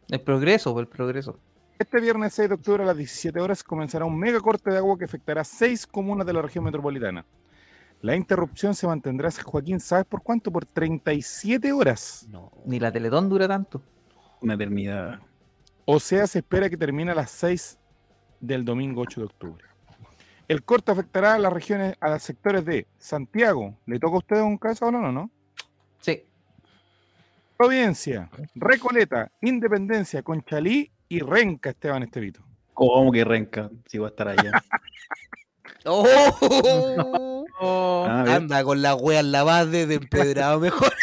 El progreso, el progreso. Este viernes 6 de octubre a las 17 horas comenzará un mega corte de agua que afectará seis comunas de la región metropolitana. La interrupción se mantendrá, Joaquín, ¿sabes por cuánto? Por 37 horas. No. Ni la Teletón dura tanto. Una eternidad. O sea, se espera que termine a las 6 del domingo 8 de octubre. El corte afectará a las regiones, a los sectores de Santiago. ¿Le toca a usted un caso o no? no? Sí. Providencia, Recoleta, Independencia, Conchalí y Renca, Esteban Estevito. ¿Cómo que renca? Si voy a estar allá. ¡Oh! Ah, a ver. Anda con la wea en la base de empedrado mejor.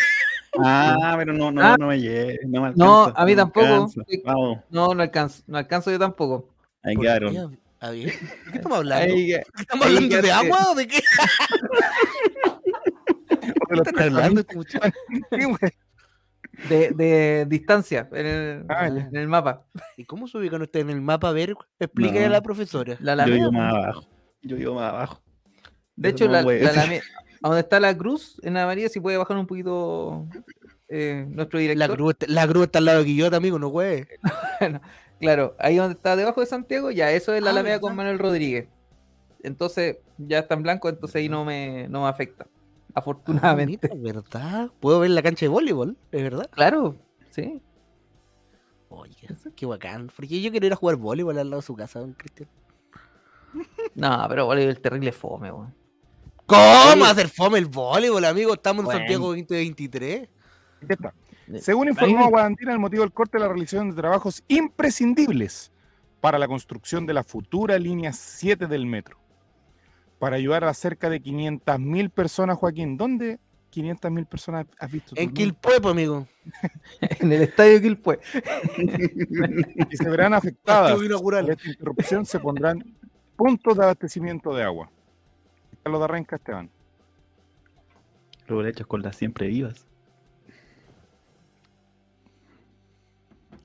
Ah, pero no, no, Ah. no me llegue. No, me No, alcanza, a mí tampoco. Vamos, No, no alcanzo. No alcanzo yo tampoco. ahí ¿Por quedaron. qué? A ver, ¿de qué estamos hablando? Ahí- ¿Estamos ahí hablando de agua o de qué? De los están hablando este muchacho? Sí, güey. De, de distancia en el, Ah, en el mapa. ¿Y cómo se ubican ustedes en el mapa? A ver, explíquele a No. la profesora. La Yo Alameda, vivo pues. más abajo. Yo vivo más abajo. De Eso hecho, no la, la. Alameda- a donde está la cruz en la María, si puede bajar un poquito eh, nuestro La director. cruz, está- la cruz está al lado de Quillota, amigo, no güey. Claro, ahí donde está debajo de Santiago, ya eso es la Ah, Alameda ¿verdad? con Manuel Rodríguez. Entonces, ya está en blanco, entonces ahí no me, no me afecta. Afortunadamente. Ah, ¿Verdad? Puedo ver la cancha de voleibol, ¿es verdad? Claro, sí. Oye, qué bacán. Porque yo quiero ir a jugar voleibol al lado de su casa, don Cristian. No, pero vale el terrible fome, weón. ¿Cómo hacer fome el voleibol, amigo? Estamos en Bueno. Santiago 2023. Aquí está. Según informó Guadandina, el motivo del corte es la realización de trabajos imprescindibles para la construcción de la futura línea 7 del metro. Para ayudar a cerca de 500.000 personas, Joaquín. ¿Dónde 500.000 personas has visto? tú, En? Quilpue, pues, amigo. en el estadio Quilpue. Y se verán afectadas. Por esta interrupción se pondrán puntos de abastecimiento de agua. Carlos de Renca, Esteban. Los hechos con las siempre vivas.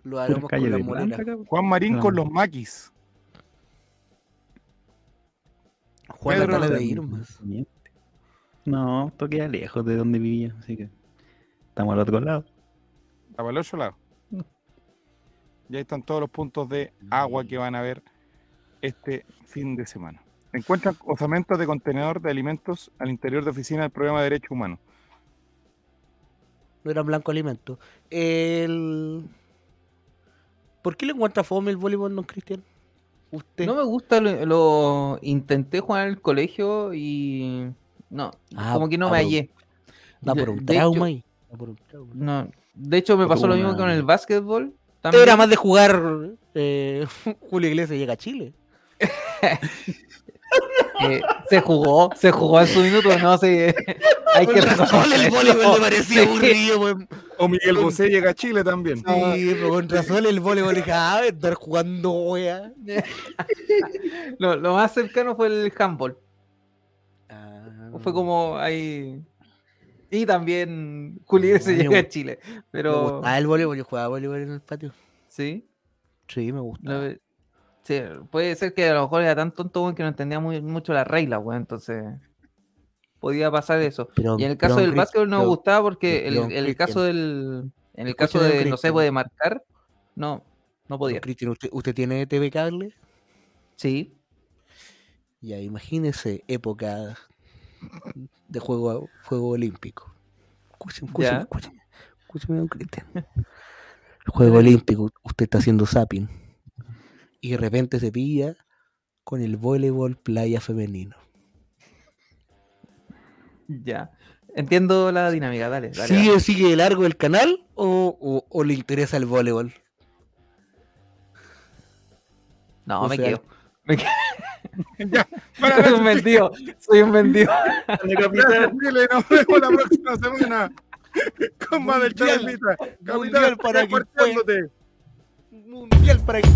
Lo haremos calle con la. Juan Marín Ah. con los maquis. Juan Pedro de También, Irma. también. No, esto queda lejos de donde vivía, así que estamos al otro lado. Estaba al otro lado. Y ahí están todos los puntos de agua que van a ver este fin de semana. Encuentran osamentos de contenedor de alimentos al interior de oficina del programa de Derechos Humanos. no eran blanco alimento. El... ¿Por qué le encuentra fome el voleibol, don Cristian? Usted. No me gusta, lo, lo intenté jugar en el colegio y no, Ah, como que no me hallé. Da por un trauma por un trauma. No, de hecho me pasó lo mismo una- con el básquetbol. también. Era más de jugar eh, Julio Iglesias llega a Chile. Eh, se jugó, se jugó en su minuto, no sé. Hay que el voleibol le parecía aburrido. O Miguel Bosé llega a Chile también. Sí, pero con razón el voleibol ah, estar jugando, wea. Lo, lo más cercano fue el handball. Ah. Fue como ahí. Y también Julián se Ay, llega bueno. a Chile. Me Pero. gustaba el voleibol, yo jugaba voleibol en el patio. Sí. Sí, me gusta. lo- sí, puede ser que a lo mejor era tan tonto weón, que no entendía muy, mucho las reglas, weón. Entonces. Podía pasar eso. Pero- Y en el caso del Chris- básquetbol no me gustaba porque el, pero, caso del. En el caso de no se Cristian. puede marcar. No, no podía. Cristian, ¿usted, ¿usted tiene TV cable? Sí. Ya, imagínese época de juego, juego olímpico. Escúcheme, escúcheme, Ya. escúcheme, escúcheme, don Cristian. El juego olímpico, usted está haciendo zapping y de repente se pilla con el voleibol playa femenino. Ya. Entiendo la dinámica, dale. dale, ¿Sigue, dale. ¿Sigue de largo el canal o, o- o le interesa el voleibol? No, o me sea, quedo. Me quedo. Para Soy un vendido. Soy un Chile. Nos vemos la próxima semana. Con más del Mundial. Mundial Capitán, para partiéndote. Mundial para que...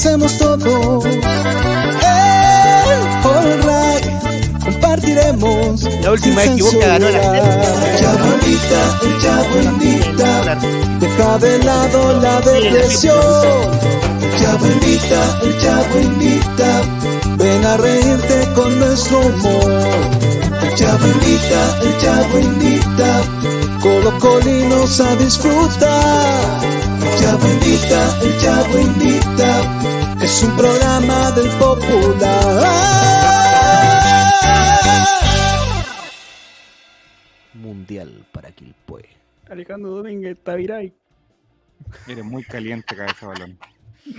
hacemos todo. El Alright, compartiremos. La última Boca ganó la chavo invita, deja de lado la depresión. Chavo invita, ven a reírte con nuestro humor. El chavo colocolinos a disfrutar. Invita, el chavo invita, es un programa del popular. Mundial para Quilpue. Alejandro Domínguez, Taviray. Eres muy caliente, cabeza balón.